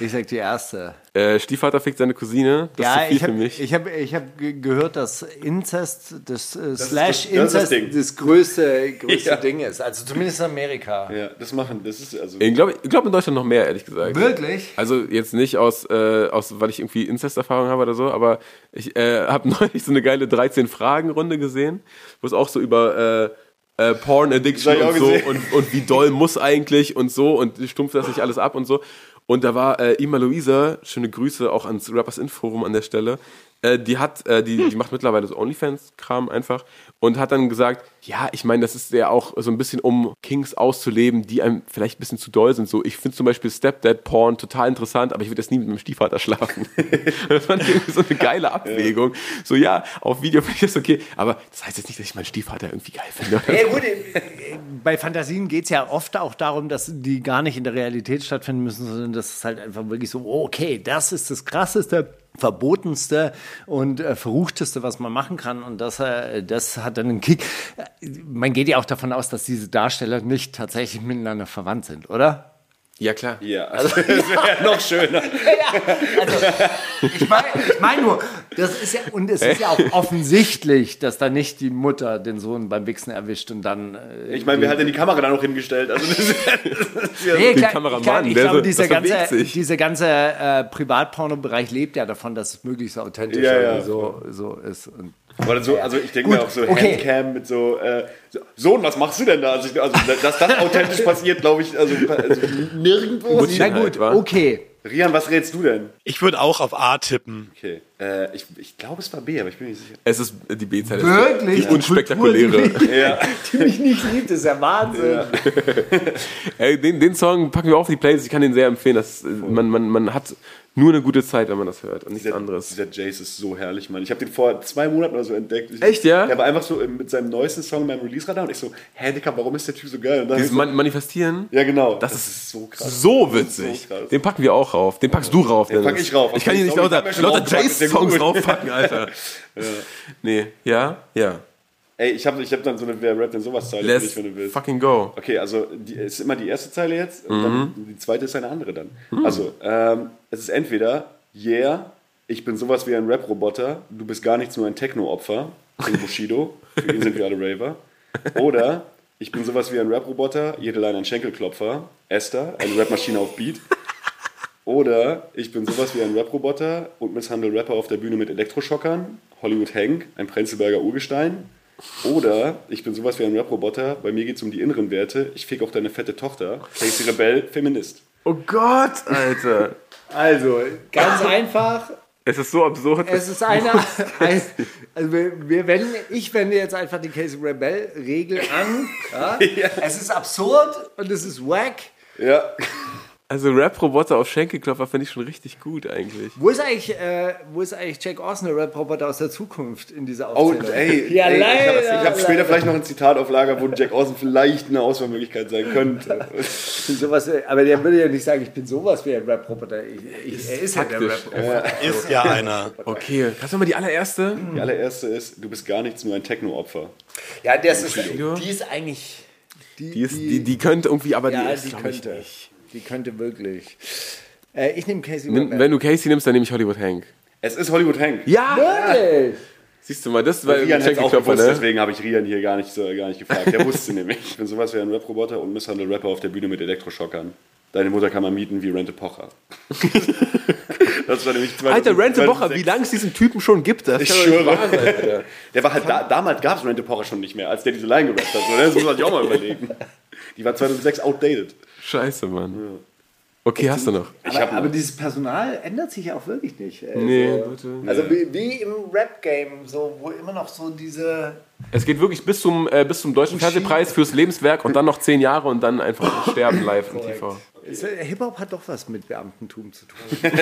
Ich sag die erste. Äh, Stiefvater fickt seine Cousine. Das ist ja, zu viel ich für habe mich. ich hab, ich hab ge- gehört, dass Inzest, das, äh, das- Slash das ist das Inzest, Ding. das, größte, größte Ja. Ding ist. Also zumindest in Amerika. Ja, das machen, das ist also. Ich glaube ich glaub in Deutschland noch mehr, ehrlich gesagt. Wirklich? Also jetzt nicht aus, äh, aus weil ich irgendwie Inzest-Erfahrung habe oder so, aber ich äh, habe neulich so eine geile 13-Fragen-Runde gesehen, wo es auch so über äh, äh, Porn-Addiction Das hab und so und, und wie doll muss eigentlich und so und stumpft das nicht alles ab und so. Und da war äh, Ima Luisa, schöne Grüße auch ans Rappers Inf Forum an der Stelle, äh, die hat, äh, die, die macht mittlerweile so OnlyFans-Kram einfach und hat dann gesagt, ja, ich meine, das ist ja auch so ein bisschen, um Kings auszuleben, die einem vielleicht ein bisschen zu doll sind. So, ich finde zum Beispiel Stepdad-Porn total interessant, aber ich würde jetzt nie mit meinem Stiefvater schlafen. das fand ich irgendwie so eine geile Abwägung. So, ja, auf Video finde ich das okay, aber das heißt jetzt nicht, dass ich meinen Stiefvater irgendwie geil finde. Ja, gut, äh, bei Fantasien geht es ja oft auch darum, dass die gar nicht in der Realität stattfinden müssen, sondern dass es halt einfach wirklich so, oh, okay, das ist das krasseste, verbotenste und äh, verruchteste, was man machen kann. Und das, äh, das hat dann einen Kick. Äh, Man geht ja auch davon aus, dass diese Darsteller nicht tatsächlich miteinander verwandt sind, oder? Ja, klar. Ja, also, das wäre ja noch schöner. Ich meine ich mein nur, das ist ja, und es ist ja auch offensichtlich, dass da nicht die Mutter den Sohn beim Wichsen erwischt und dann. Äh, Ich meine, wer hat denn die Kamera da noch hingestellt? Also, das ist, das ist ja Nee, Den klar, Kameramann, klar, ich glaube, so- dieser ganze, dieser ganze äh, Privatporno-Bereich lebt ja davon, dass es möglichst authentisch Ja, ja, so, so ist. Und Oder so, also ich denke mir auch so okay. Handcam mit so, äh, so, Sohn, was machst du denn da? Also, ich, also dass das authentisch passiert, glaube ich, also, also nirgendwo. Mutti na halt, gut, wa? okay. Rian, was rätst du denn? Ich würde auch auf A tippen. Okay, äh, ich, ich glaube, es war B, aber ich bin mir nicht sicher. Es ist die B-Zeile. Wirklich? Die unspektakuläre. Ja, Die mich nicht liebt, ist ja Wahnsinn. Ey, den, den Song packen wir auf die Playlist. Ich kann den sehr empfehlen. Das, äh, man, man, man hat nur eine gute Zeit, wenn man das hört und nichts dieser, anderes. dieser Jace ist so herrlich, Mann. Ich habe den vor zwei Monaten oder so entdeckt. Ich, Echt, ja? Der war einfach so mit seinem neuesten Song in meinem Release-Radar und ich so, hä, Dicker, warum ist der Typ so geil? Dieses so, Man Manifestieren. ja, genau. Das, Das ist so krass. So witzig. so krass. den packen wir auch rauf. Den packst du rauf. Den Dennis. pack ich rauf. Ich kann hier nicht lauter, lauter ja Jace-Songs gut. draufpacken, Alter. Nee, ja, ja. Ey, ich habe ich hab dann so eine Wer rappt denn sowas Zeile für Let's dich, wenn du willst. fucking go. Okay, also die ist immer die erste Zeile jetzt und Mhm. dann die zweite ist eine andere dann. Also, ähm, es ist entweder Yeah, ich bin sowas wie ein Rap-Roboter, du bist gar nichts nur ein Techno-Opfer, King Bushido, für ihn sind wir alle Raver. Oder ich bin sowas wie ein Rap-Roboter, jede Line ein Schenkelklopfer, Esther, eine Rapmaschine auf Beat. Oder ich bin sowas wie ein Rap-Roboter und misshandle Rapper auf der Bühne mit Elektroschockern, Hollywood Hank, ein Prenzlberger Urgestein. Oder ich bin sowas wie ein Rap-Roboter, bei mir geht es um die inneren Werte, ich fick auch deine fette Tochter, Casey Rebell, Feminist. Oh Gott, Alter. Also, ganz einfach. es ist so absurd. Es ist eine. ein, also wir, wir wenden, ich wende jetzt einfach die Casey Rebel-Regel an. Ja? Es ist absurd und es ist wack. Ja, Also Rap-Roboter auf Schenkelklopfer finde ich schon richtig gut eigentlich. Wo ist eigentlich, äh, wo ist eigentlich Jack Austin, der Rap-Roboter aus der Zukunft in dieser oh, Aufzählung? ey, ja, ey, leider. ich habe hab später vielleicht noch ein Zitat auf Lager, wo Jack Austin vielleicht eine Auswahlmöglichkeit sein könnte. Sowas, aber der würde ja nicht sagen, ich bin sowas wie ein Rap-Roboter. Er ist ja der. Rap-Roboter. Ist ja einer. Okay, kannst du mal die allererste? Die allererste ist, du bist gar nichts, nur ein Techno-Opfer. Ja, das ist, die ist eigentlich. Die, ist, die, die könnte irgendwie, aber ja, die ist, die glaub ich, könnte. nicht. Die könnte wirklich. Äh, ich nehme Casey Nimm, wenn du Casey nimmst, dann nehme ich Hollywood Hank. Es ist Hollywood Hank. Ja! Wirklich? Siehst du mal, das war Rian es auch Schenkelklopfer, gewusst, ne? deswegen habe ich Rian hier gar nicht, so, gar nicht gefragt. Der wusste nämlich. Ich bin sowas wie ein Rap-Roboter und misshandle Rapper auf der Bühne mit Elektroschockern. Deine Mutter kann man mieten wie Rente Pocher. das war nämlich 2000 Alter, Rente Bocher, 2006. wie lange es diesen Typen schon gibt, das Ich schwöre. wahr sein, Alter. Der war halt da, damals gab es Rente Pocher schon nicht mehr, als der diese Line gerappt hat. So, ne? Das muss man sich auch mal überlegen. Die war 2006 outdated. Scheiße, Mann. Okay, hast du noch? Ich Aber, aber dieses Personal ändert sich ja auch wirklich nicht. Also, Nee, bitte. Also wie, wie im Rap-Game, so, wo immer noch so diese. Es geht wirklich bis zum, äh, bis zum Deutschen Fernsehpreis fürs Lebenswerk und dann noch zehn Jahre und dann einfach sterben live im TV. Ist- Hip-Hop hat doch was mit Beamtentum zu tun.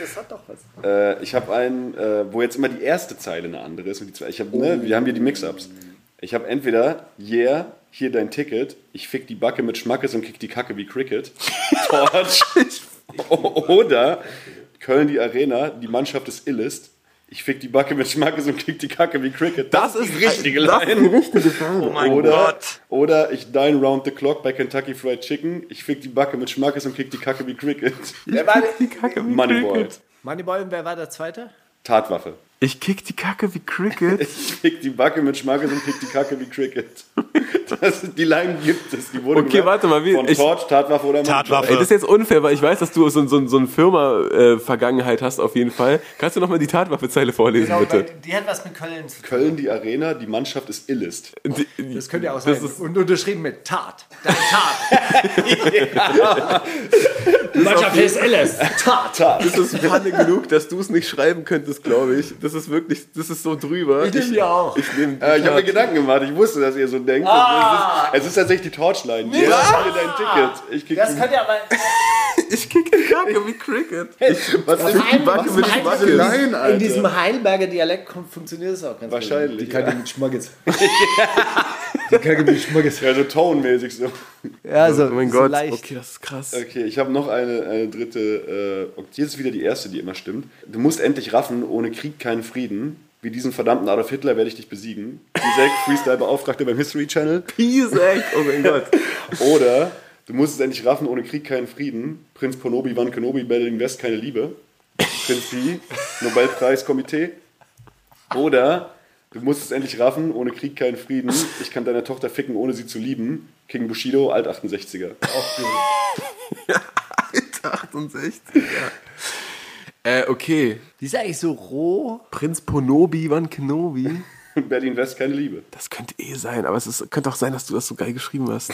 das hat doch was. Äh, ich habe einen, äh, wo jetzt immer die erste Zeile eine andere ist. Und die zwei, ich hab, ne, wir haben hier die Mix-Ups. Ich habe entweder, yeah, hier dein Ticket, ich fick die Backe mit Schmackes und kick die Kacke wie Cricket. Torch. Oder Köln die Arena, die Mannschaft ist illest. Ich fick die Backe mit Schmackes und kick die Kacke wie Cricket. Das ist die richtige das ist die Line. richtige Frage. Oh mein Oder, Gott. oder ich dine round the clock bei Kentucky Fried Chicken. Ich fick die Backe mit Schmackes und kick die Kacke wie Cricket. Wer war Die Kacke wie Moneyboy. Cricket. Moneyboy, und wer war der Zweite? Tatwaffe. Ich kick die Kacke wie Cricket. Ich fick die Backe mit Schmackes und kick die Kacke wie Cricket. Die Line gibt es. Die wurde Okay, warte mal, wie- von ich- Torch, Tatwaffe oder Moneyboy. Tatwaffe. Ey, das ist jetzt unfair, weil ich weiß, dass du so, so, so eine Firma-Vergangenheit hast auf jeden Fall. Kannst du nochmal die Tatwaffe-Zeile vorlesen, Genau, bitte? die hat was mit Köln zu tun. Köln die Arena, die Mannschaft ist illest. Die- Das könnte ja auch ist- Und unterschrieben mit Tat. Tat. Die Mannschaft ist Ellis. Tat. Das ist Panne genug, dass du es nicht schreiben könntest, glaube ich. Das ist wirklich, das ist so drüber. Ich nehme die auch. Ich nehme Äh, ich habe mir Gedanken gemacht. Ich wusste, dass ihr so denkt. Ah. Es, ist, es ist tatsächlich die Torchline. Die hat mir dein Ticket. Ich Das die- könnte aber. ich kick die Kacke wie Cricket. was ist die Backe mit in, Nein, diesem, Alter. in diesem Heidelberger Dialekt kommt, funktioniert es auch ganz Wahrscheinlich, gut. Die Kacke ja. mit Schmackes. Die Kacke mit Schmackes. Ja, so tonmäßig so. Ja, so, Oh mein so Gott, leicht. okay, das ist krass. Okay, ich habe noch eine, eine dritte. Äh, hier ist wieder die erste, die immer stimmt. Du musst endlich raffen, ohne Krieg keinen Frieden. Wie diesen verdammten Adolf Hitler werde ich dich besiegen. Isaac, Freestyle-Beauftragter beim History Channel. Isaac, oh mein Gott. Oder du musst es endlich raffen, ohne Krieg keinen Frieden. Prinz Ponobi, Van Kenobi, Berlin West, keine Liebe. Prinz Pi, Nobelpreiskomitee. Oder du musst es endlich raffen, ohne Krieg keinen Frieden. Ich kann deine Tochter ficken, ohne sie zu lieben. King Bushido, Alt 68er. Alter, 68. Ja. Äh, okay. Die ist eigentlich so roh. Prinz Ponobi, Van Kenobi. Berlin West, keine Liebe. Das könnte eh sein, aber es ist, könnte auch sein, dass du das so geil geschrieben hast.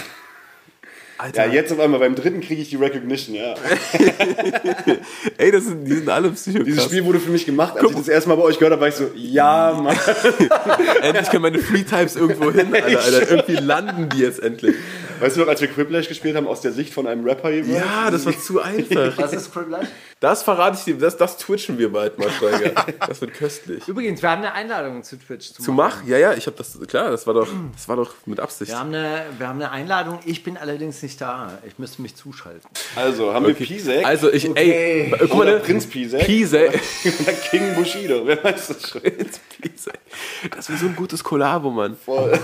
Alter. Ja, jetzt auf einmal, beim dritten kriege ich die Recognition, ja. Ey, das sind, die sind alle Psychopath. Dieses Spiel wurde für mich gemacht, als ich das erste Mal bei euch gehört habe, war ich so, ja, Mann. Endlich können meine Free Types irgendwo hin, Alter, Alter. Irgendwie landen die jetzt endlich. Weißt du noch, als wir Quiplash gespielt haben, aus der Sicht von einem Rapper jeweils? Ja, das war zu einfach. Was ist Scribbler? Das verrate ich dir, das, das twitchen wir bald mal, Steiger. Das wird köstlich. Übrigens, wir haben eine Einladung zu Twitch zu Zu machen. Mach? Ja, ja, ich habe das, klar, das war doch, das war doch mit Absicht. Wir haben, eine, wir haben eine Einladung. Ich bin allerdings nicht da. Ich müsste mich zuschalten. Also, haben wir Pisek Also ich, ey, guck mal, ne? Prinz Pisek Pisek. oder King Bushido, wer weiß das schon. Prinz Pisek. Das wäre so ein gutes Kollabo, Mann. Voll.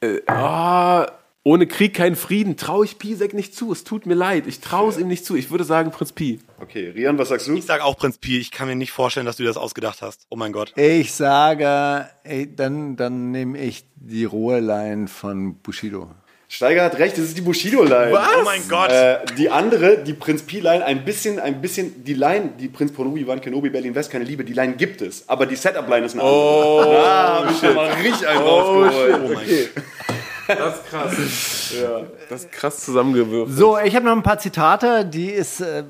Äh, ah, ohne Krieg kein Frieden. Traue ich Pisek nicht zu. Es tut mir leid. Ich traue es ihm nicht zu. Ich würde sagen Prinz Pi. Okay, Rian, was sagst du? Ich sag auch Prinz Pi. Ich kann mir nicht vorstellen, dass du dir das ausgedacht hast. Oh mein Gott. Ich sage, ey, dann, dann nehme ich die rohe Line von Bushido. Steiger hat recht, das ist die Bushido-Line. Oh mein Gott. Äh, die andere, die Prinz Pi-Line, ein bisschen, ein bisschen, die Line, die Prinz Ponobi, Van Kenobi, Berlin West, keine Liebe, die Line gibt es, aber die Setup-Line ist eine andere. Oh, ah, hab ich mal richtig einen rausgeholt. Oh mein Gott. Das ist krass. ja. Das ist krass zusammengewürfelt. So, ich habe noch ein paar Zitate, die ist, äh,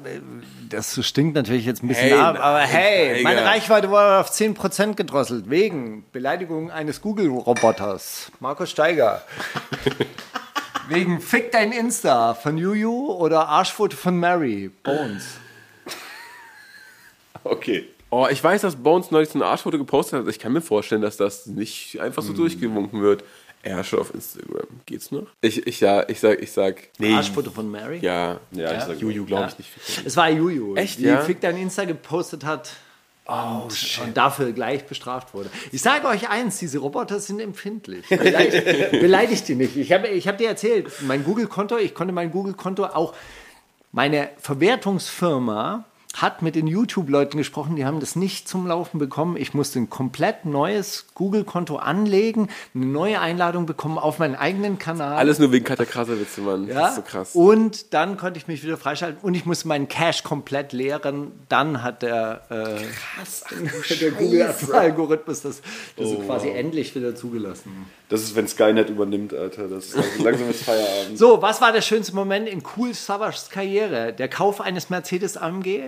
das stinkt natürlich jetzt ein bisschen Hey, ab, aber hey, meine Reichweite wurde auf 10% gedrosselt, wegen Beleidigung eines Google-Roboters. Markus Steiger. wegen Fick dein Insta von Juju oder Arschfoto von Mary, Bones. Okay. Oh, ich weiß, dass Bones neulich so ein Arschfoto gepostet hat. Ich kann mir vorstellen, dass das nicht einfach so durchgewunken wird. Ärsche auf Instagram. Geht's noch? Ich, ich, ja, ich sag, ich sag. Nee. Arschfoto von Mary? Ja. Ja, ich sag Juju glaube Ja. ich nicht. Es war Juju, Echt, die ja? Fick dein Insta gepostet hat. Oh, und dafür gleich bestraft wurde. Ich sage euch eins, diese Roboter sind empfindlich. Beleidigt, beleidigt die nicht. Ich habe ich hab dir erzählt, mein Google-Konto, ich konnte mein Google-Konto auch, meine Verwertungsfirma hat mit den YouTube-Leuten gesprochen, die haben das nicht zum Laufen bekommen. Ich musste ein komplett neues Google-Konto anlegen, eine neue Einladung bekommen auf meinen eigenen Kanal. Alles nur wegen Katja Krasowitz, Mann. Ja? Das ist so krass. Und dann konnte ich mich wieder freischalten und ich musste meinen Cache komplett leeren. Dann hat der, äh, der Google-Algorithmus das, das Oh, so quasi endlich wieder zugelassen. Das ist, wenn Skynet übernimmt, Alter. Das ist also langsam ist Feierabend. So, was war der schönste Moment in Cool Savage Karriere? Der Kauf eines Mercedes AMG,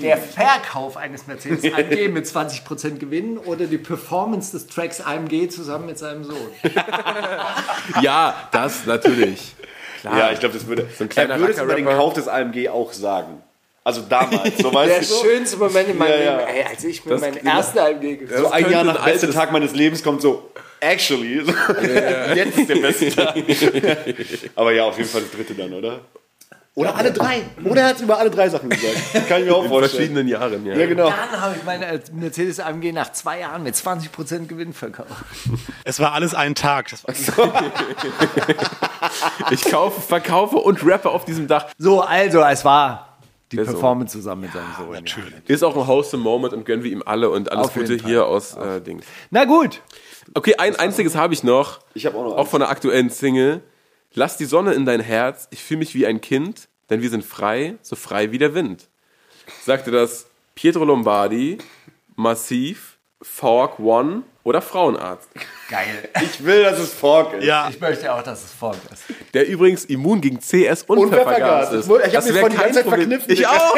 der Verkauf eines Mercedes AMG mit 20% Gewinn oder die Performance des Tracks AMG zusammen mit seinem Sohn? Ja, das natürlich. Klar. Ja, ich glaube, das würde. So ein kleiner er würde es über den. Kauf des AMG auch sagen. Also damals, so weißt Der du. so? schönste Moment in meinem Ja, ja. Leben, ey, als ich mir meinen ersten AMG gekauft So ein Jahr nach altes- Tag meines Lebens kommt so, actually, so, jetzt ist der beste Tag. Aber ja, auf jeden Fall das dritte dann, oder? Oder alle drei. Oder er hat über alle drei Sachen gesagt. Kann ich mir auch In vorstellen. verschiedenen Jahren, ja. Ja, genau. Dann habe ich meine Mercedes AMG nach zwei Jahren mit 20% Gewinn verkauft. Es war alles ein Tag. Das war Ich kaufe, verkaufe und rappe auf diesem Dach. So, also, es war die Der Sohn. Performance zusammen mit seinem Sohn. natürlich. Ist auch ein wholesome Moment und gönnen wir ihm alle und alles Auf Gute hier aus äh, Dings. Na gut. Okay, ein einziges habe ich noch. Ich habe auch noch Auch eins. von der aktuellen Single. Lass die Sonne in dein Herz, ich fühle mich wie ein Kind, denn wir sind frei, so frei wie der Wind. Sagte das Pietro Lombardi, Massiv, Fork One oder Frauenarzt. Geil. Ich will, dass es Fork ist. Ja, Ich möchte auch, dass es folgt ist. Der übrigens immun gegen CS und, Und Pfeffergas ist. Ich wollte- ich hab Das mir vorhin die ganze Zeit Problem. verkniffen, Ich auch.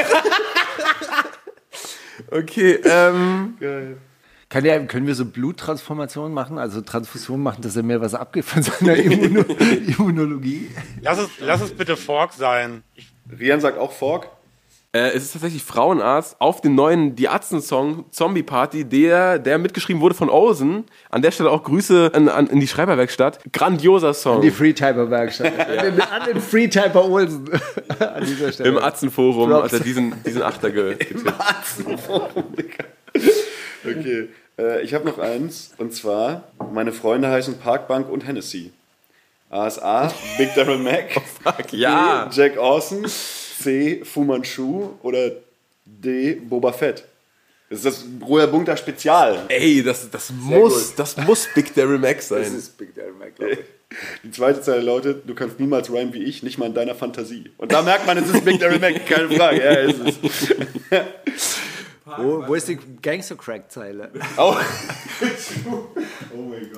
okay, ähm, Kann der, können wir so Bluttransformationen machen, also Transfusionen machen, dass er mehr was abgibt von seiner Immuno Immunologie? lass es, lass es bitte Fork sein. Rian sagt auch Fork. Äh, es ist tatsächlich Frauenarzt auf den neuen Die Atzen-Song Zombie Party, der, der mitgeschrieben wurde von Ozen. An der Stelle auch Grüße an, an, in die Schreiberwerkstatt. Grandioser Song. Die Freetyper-Werkstatt. An den, an den Freetyper Olsen. an dieser Stelle. Im Atzen-Forum hat er diesen, diesen Achter ge getippt. Okay. Äh, ich habe noch eins. Und zwar, meine Freunde heißen Parkbank und Hennessy. ASA, Big Daryl Mac. Fuck, ja. B, Jack Awesome. C, Fu Manchu. Oder D, Boba Fett. Das ist das Roher Bunker Spezial. Ey, das, das muss, das muss Big Daryl Max sein. Big Daryl Mac, glaube ich. Die zweite Zeile lautet, du kannst niemals rhymen wie ich, nicht mal in deiner Fantasie. Und da merkt man, es ist Big Daryl Mac, keine Frage. Ja, ist es. Wo, wo ist die Gangster-Crack-Zeile? Oh.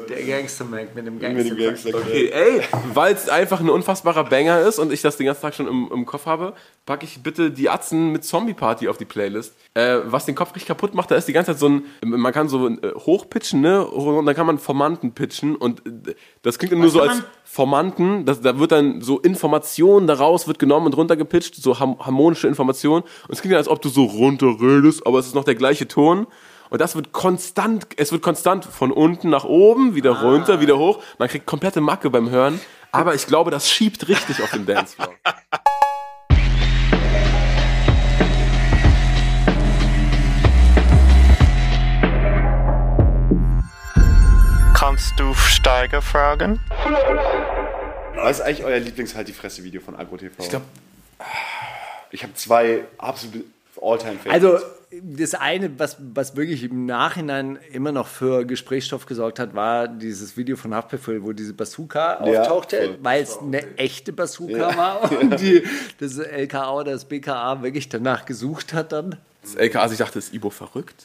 Der Gangster-Mac mit dem Mit dem Gangster-Crack. Gangster Okay, ey, weil es einfach ein unfassbarer Banger ist und ich das den ganzen Tag schon im, im Kopf habe, packe ich bitte die Atzen mit Zombie Party auf die Playlist. Äh, was den Kopf richtig kaputt macht, da ist die ganze Zeit so ein, man kann so äh, hochpitchen, ne, und dann kann man Formanten pitchen und äh, das klingt dann nur so als man? Formanten, das, da wird dann so Information daraus wird genommen und runtergepitcht, so ham harmonische Information und es klingt dann, als ob du so runterredest, aber es ist noch der gleiche Ton. Und das wird konstant, es wird konstant von unten nach oben, wieder runter, wieder hoch. Man kriegt komplette Macke beim Hören. Aber ich glaube, das schiebt richtig auf dem Dancefloor. Kannst du Steiger fragen? Was ist eigentlich euer Lieblings-Halt die Fresse-Video von AgroTV? Ich glaube, Ich habe zwei absolute All-Time-Favorites. Also das eine, was, was wirklich im Nachhinein immer noch für Gesprächsstoff gesorgt hat, war dieses Video von Haftbefehl, wo diese Bazooka Ja, auftauchte, weil es eine echte Bazooka war und die, das LKA oder das BKA wirklich danach gesucht hat dann. das LKA, ich dachte, ist Ibo verrückt.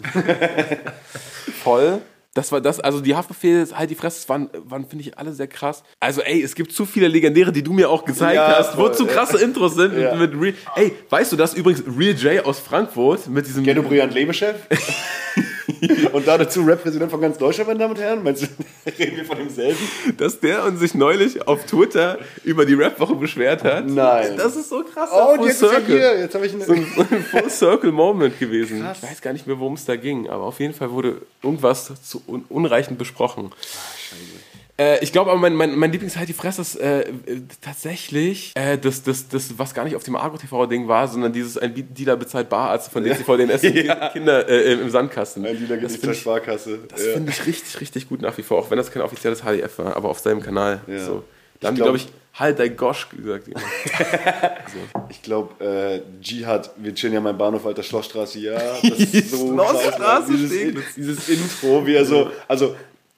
Voll. Das war das, also die Haftbefehle, halt die Fresse, waren, waren finde ich, alle sehr krass. Also, ey, es gibt zu viele legendäre, die du mir auch gezeigt Ja, hast, wo voll, zu ja. krasse Intros sind. Ja. Mit, mit Real, ey, weißt du das übrigens, Real J aus Frankfurt mit diesem. Ghetto Brillant Lebeschef. Und da dazu Rap-Präsident von ganz Deutschland, meine Damen und Herren. Meinst du, reden wir von demselben? dass der und sich neulich auf Twitter über die Rap-Woche beschwert hat. Nein. Das ist so krass. Oh, Full jetzt ist er Circle. hier. Jetzt habe ich eine. So ein, Full Circle Moment gewesen. Ich weiß gar nicht mehr, worum es da ging, aber auf jeden Fall wurde irgendwas zu un unreichend besprochen. Äh, ich glaube aber, mein, mein, mein Lieblings halt die Fresse ist äh, tatsächlich äh, das, das, das, was gar nicht auf dem Agro-TV-Ding war, sondern dieses ein Dealer bezahlt Bararzt von DCV den essen Kinder äh, im Sandkasten. Ein Dealer geht das nicht finde zur ich, Sparkasse. das Ja. finde ich richtig, richtig gut nach wie vor, auch wenn das kein offizielles HDF war, aber auf seinem Kanal. Ja. So. Da haben die, glaub- glaube ich, halt dein Gosch gesagt. Ich glaube, äh, Jihad, wir chillen ja mein Bahnhof, alter Schlossstraße, ja. Das ist so Schlossstraße dieses, dieses Intro, wie er so, also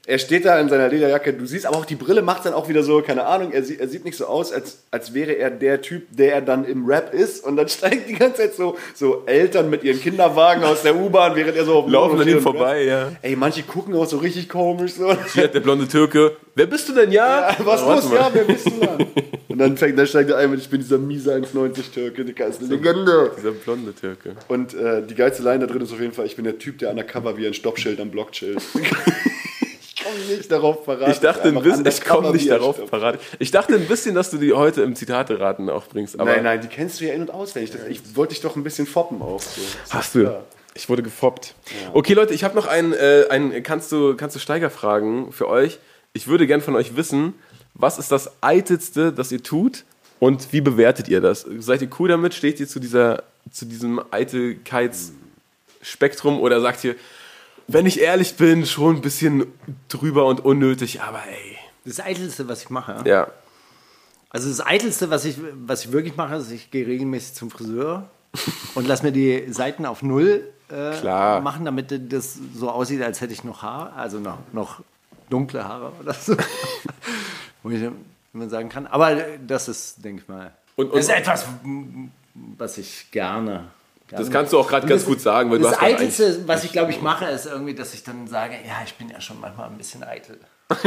er steht da in seiner Lederjacke, du siehst aber auch die Brille macht dann auch wieder so, keine Ahnung, er, sieht- er sieht nicht so aus, als, als wäre er der Typ, der er dann im Rap ist und dann steigen die ganze Zeit so, so Eltern mit ihren Kinderwagen aus der U-Bahn, während er so Laufen an ihm vorbei, ja. Ey, manche gucken auch so richtig komisch so. Hier hat der blonde Türke. Wer bist du denn, ja? Was warte los? mal. Ja, wer bist du dann? Und dann, fängt, dann steigt er ein mit, ich bin dieser miese 1,90 Türke, Digga, ist eine Legende. Dieser blonde Türke. Und äh, die geilste Line da drin ist auf jeden Fall, ich bin der Typ, der undercover wie ein Stoppschild am Block chillt. ich komme nicht darauf parat. Ich dachte ein bisschen, ich komme nicht darauf parat. Ich dachte ein bisschen, dass du die heute im Zitate-Raten auch bringst. Aber Nein, nein, die kennst du ja in- und auswendig. Das, ich wollte dich doch ein bisschen foppen auch. So. Hast du? Ich wurde gefoppt. Okay, Leute, ich habe noch einen, äh, einen kannst du, kannst du Steiger fragen für euch. Ich würde gern von euch wissen, was ist das Eitelste, das ihr tut, Und wie bewertet ihr das? Seid ihr cool damit? Steht ihr zu, dieser, zu diesem Eitelkeitsspektrum oder sagt ihr, wenn ich ehrlich bin, schon ein bisschen drüber und unnötig, aber ey. Das Eitelste, was ich mache. Ja. Also das Eitelste, was ich, was ich wirklich mache, ist, ich gehe regelmäßig zum Friseur und lass mir die Seiten auf Null äh, machen, damit das so aussieht, als hätte ich noch Haar, also noch, noch dunkle Haare oder so. Wo ich, man sagen kann. Aber das ist, denke ich mal, Und- das ist und- etwas, was ich gerne. Das kannst du auch gerade ganz gut sagen, weil du das hast grad Eitelste, was ich glaube ich mache, ist irgendwie, dass ich dann sage, ja, ich bin ja schon manchmal ein bisschen eitel.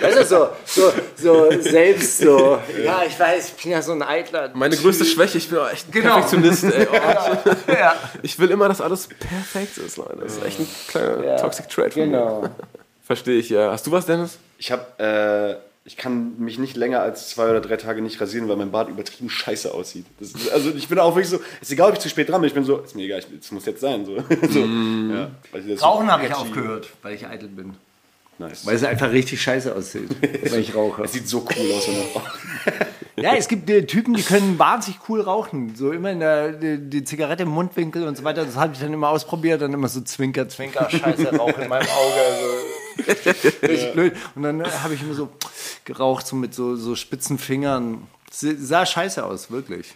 weißt du, so, so, so selbst so, ja, ich weiß, ich bin ja so ein eitler. Meine größte Schwäche, ich bin auch echt ein Genau. Perfektionist. Ey. Oh, ja, ich will immer, dass alles perfekt ist, Leute. Das ist echt ein kleiner Ja, Toxic Trait von mir. genau. Verstehe ich, ja. Hast du was, Dennis? Ich habe, äh, ich kann mich nicht länger als zwei oder drei Tage nicht rasieren, weil mein Bart übertrieben scheiße aussieht. Das ist, also ich bin auch wirklich so, ist egal, ob ich zu spät dran bin, ich bin so, ist mir egal, es muss jetzt sein. So. so ja, weil ich das so Rauchen habe ich aufgehört, weil ich eitel bin. Nice. Weil es einfach richtig scheiße aussieht, wenn ich rauche. Es sieht so cool aus, wenn man raucht. Ja, es gibt äh, Typen, die können wahnsinnig cool rauchen. So immer in der, die, die Zigarette im Mundwinkel und so weiter. Das habe ich dann immer ausprobiert. Dann immer so Zwinker, Zwinker, Scheiße, Rauch in meinem Auge. So. Richtig blöd. Und dann äh, habe ich immer so geraucht, so mit so, so spitzen Fingern. Sah scheiße aus, wirklich.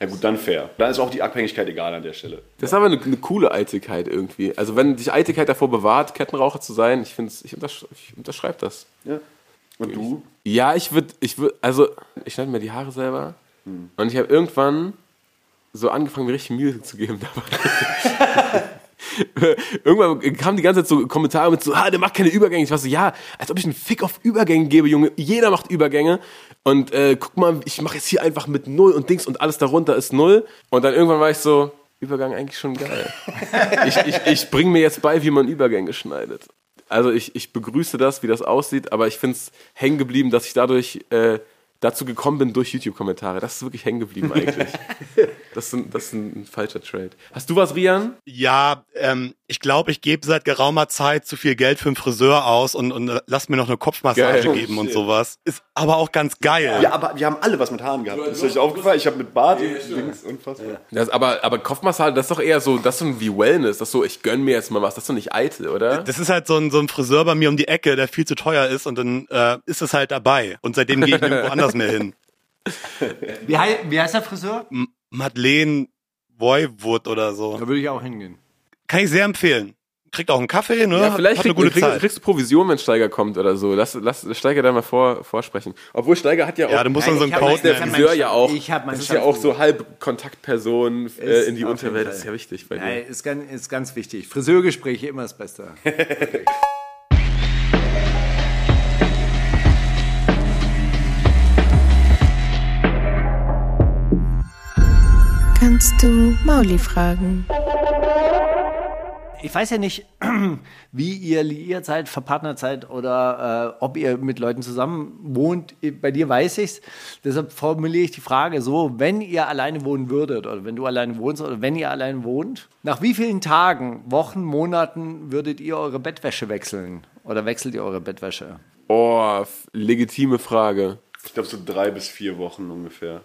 Ja gut, dann fair. Da ist auch die Abhängigkeit egal an der Stelle. Das ist aber eine, eine coole Eitelkeit irgendwie. Also wenn dich Eitelkeit davor bewahrt, Kettenraucher zu sein, ich finde ich, untersch ich unterschreibe das. Ja. Und du? Ja, ich würde, ich würde, also ich schneide mir die Haare selber und ich habe irgendwann so angefangen, mir richtig Mühe zu geben dabei. Irgendwann kamen die ganze Zeit so Kommentare mit so, ah, der macht keine Übergänge. Ich war so, ja, als ob ich einen Fick auf Übergänge gebe, Junge. Jeder macht Übergänge. Und äh, guck mal, ich mache jetzt hier einfach mit Null und Dings und alles darunter ist Null. Und dann irgendwann war ich so, Übergang eigentlich schon geil. ich ich, ich bringe mir jetzt bei, wie man Übergänge schneidet. Also ich, ich begrüße das, wie das aussieht, aber ich finde es hängen geblieben, dass ich dadurch äh, dazu gekommen bin durch YouTube-Kommentare. Das ist wirklich hängen geblieben eigentlich. das, ist ein, das ist ein, falscher Trade. Hast du was, Rian? Ja, ähm, ich glaube, ich gebe seit geraumer Zeit zu viel Geld für einen Friseur aus und, und äh, lass mir noch eine Kopfmassage Geil. geben und sowas. Ist aber auch ganz geil. Ja, aber wir haben alle was mit Haaren gehabt. Ist euch aufgefallen? Ich habe mit Bart und Dings unfassbar. Das, aber, aber Kopfmassage, das ist doch eher so, das ist so wie Wellness. Das ist so, ich gönn mir jetzt mal was. Das ist doch nicht eitel, oder? Das ist halt so ein, so ein Friseur bei mir um die Ecke, der viel zu teuer ist und dann äh, ist es halt dabei. Und seitdem gehe ich nirgendwo anders mehr hin. Wie, hei- wie heißt der Friseur? M Madeleine Voivod oder so. Da würde ich auch hingehen. Kann ich sehr empfehlen. Kriegt auch einen Kaffee, ne? Ja, vielleicht krieg, gute krieg, kriegst du Provision, wenn Steiger kommt oder so. Lass, lass Steiger da mal vor, vorsprechen. Obwohl Steiger hat ja auch. Ja, du musst dann so einen Code der Friseur ja auch. Ich hab das ist ja auch so halb Kontaktperson äh, in die Unterwelt. Das ist ja wichtig bei dir. Nein, ist ganz, ist ganz wichtig. Friseurgespräche immer das Beste. Kannst du Mauli fragen? Ich weiß ja nicht, wie ihr liiert seid, verpartnert seid oder äh, ob ihr mit Leuten zusammen wohnt. Bei dir weiß ich's. Deshalb formuliere ich die Frage so: Wenn ihr alleine wohnen würdet oder wenn du alleine wohnst oder wenn ihr alleine wohnt, nach wie vielen Tagen, Wochen, Monaten würdet ihr eure Bettwäsche wechseln oder wechselt ihr eure Bettwäsche? Oh, legitime Frage. Ich glaube so drei bis vier Wochen ungefähr.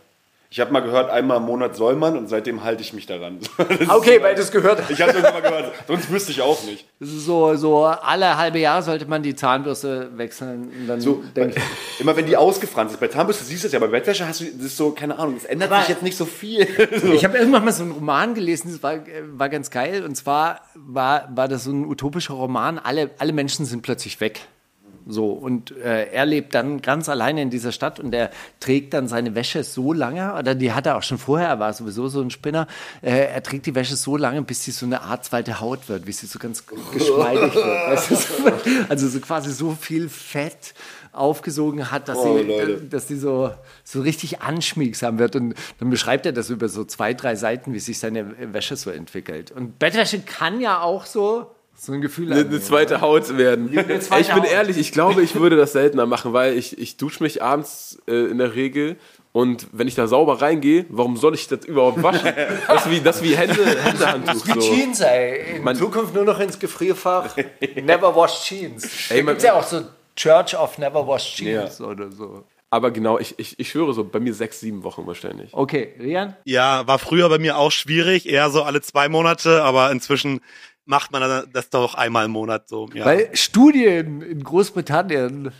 Ich habe mal gehört, einmal im Monat soll man und seitdem halte ich mich daran. Das ist- Okay, weil das gehört. Ich habe irgendwann mal gehört, sonst wüsste ich auch nicht. So, so alle halbe Jahr sollte man die Zahnbürste wechseln. Und dann So, denk ich, immer wenn die ausgefranst ist. Bei Zahnbürste siehst du es ja, bei Bettwäsche hast du, das ist so, keine Ahnung, es ändert Aber- sich jetzt nicht so viel. Ich habe irgendwann mal so einen Roman gelesen, das war, war ganz geil. Und zwar war, war das so ein utopischer Roman. Alle, alle Menschen sind plötzlich weg. So, und äh, er lebt dann ganz alleine in dieser Stadt und er trägt dann seine Wäsche so lange, oder die hat er auch schon vorher, er war sowieso so ein Spinner, äh, er trägt die Wäsche so lange, bis sie so eine Art zweite Haut wird, bis sie so ganz geschmeidig wird. Weißt du, so, also so quasi so viel Fett aufgesogen hat, dass, Oh, sie, Leute. dass die so, so richtig anschmiegsam wird. Und dann beschreibt er das über so zwei, drei Seiten, wie sich seine Wäsche so entwickelt. Und Bettwäsche kann ja auch so, so ein Gefühl Eine, annehmen. eine zweite Haut werden. zweite ich bin Haut. ehrlich, ich glaube, ich würde das seltener machen, weil ich, ich dusche mich abends äh, in der Regel und wenn ich da sauber reingehe, warum soll ich das überhaupt waschen? Das ist wie, das ist wie Hände, Händehandtuch. Wie So. Jeans, ey. In Man- Zukunft nur noch ins Gefrierfach. Never wash Jeans. Ey, man- Gibt ja auch so Church of Never Wash Jeans oder so. Aber genau, ich, ich, ich schwöre so, bei mir sechs, sieben Wochen wahrscheinlich. Okay, Rian? Ja, war früher bei mir auch schwierig, eher so alle zwei Monate, aber inzwischen macht man das doch einmal im Monat so. Ja. Weil Studien in Großbritannien,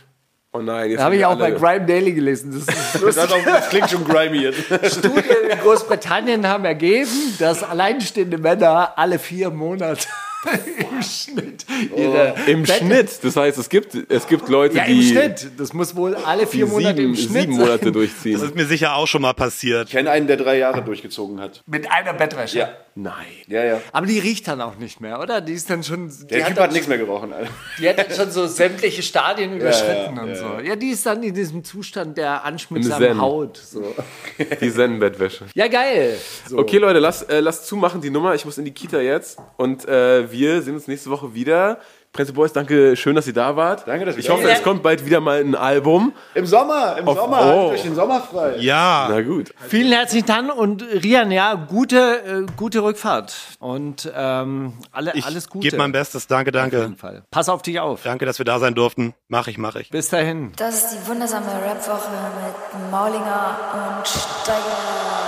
Oh nein, jetzt habe ich auch bei Grime Daily gelesen. Das. Das, auch, das klingt schon grimy jetzt. Studien in Großbritannien haben ergeben, dass alleinstehende Männer alle vier Monate im Schnitt ihre Im Bett- Schnitt, das heißt, es gibt, es gibt Leute, Ja, die, im Schnitt. Das muss wohl alle vier Monate sieben, im Schnitt sieben Monate sein. durchziehen. Das ist mir sicher auch schon mal passiert. Ich kenne einen, der drei Jahre durchgezogen hat. Mit einer Bettwäsche. Ja, Nein. ja, ja. Aber die riecht dann auch nicht mehr, oder? Die ist dann schon. Die Der hat Typ dann hat nichts mehr gerochen, Alter. Die hat dann schon so sämtliche Stadien überschritten ja, und ja, so. Ja, die ist dann in diesem Zustand der anschmiegsamen Haut. So. Die Zen-Bettwäsche. Ja, geil. So. Okay, Leute, lass, äh, lass zumachen die Nummer. Ich muss in die Kita jetzt. Und äh, wir sehen uns nächste Woche wieder. Prince Boys, danke, schön, dass ihr da wart. Danke, dass wir Ich hoffe, es kommt bald wieder mal ein Album. Im Sommer, im Auf- Sommer. oh. Haltet euch den Sommer frei. Ja. Na gut. Vielen herzlichen Dank und Rian, ja, gute, äh, gute Rückfahrt. Und ähm, alle, Ich alles Gute. gebe mein Bestes. Danke, Auf jeden danke. Fall. Pass auf dich auf. Danke, dass wir da sein durften. Mach ich, mach ich. Bis dahin. Das ist die wundersame Rap-Woche mit Maulinger und Steiger.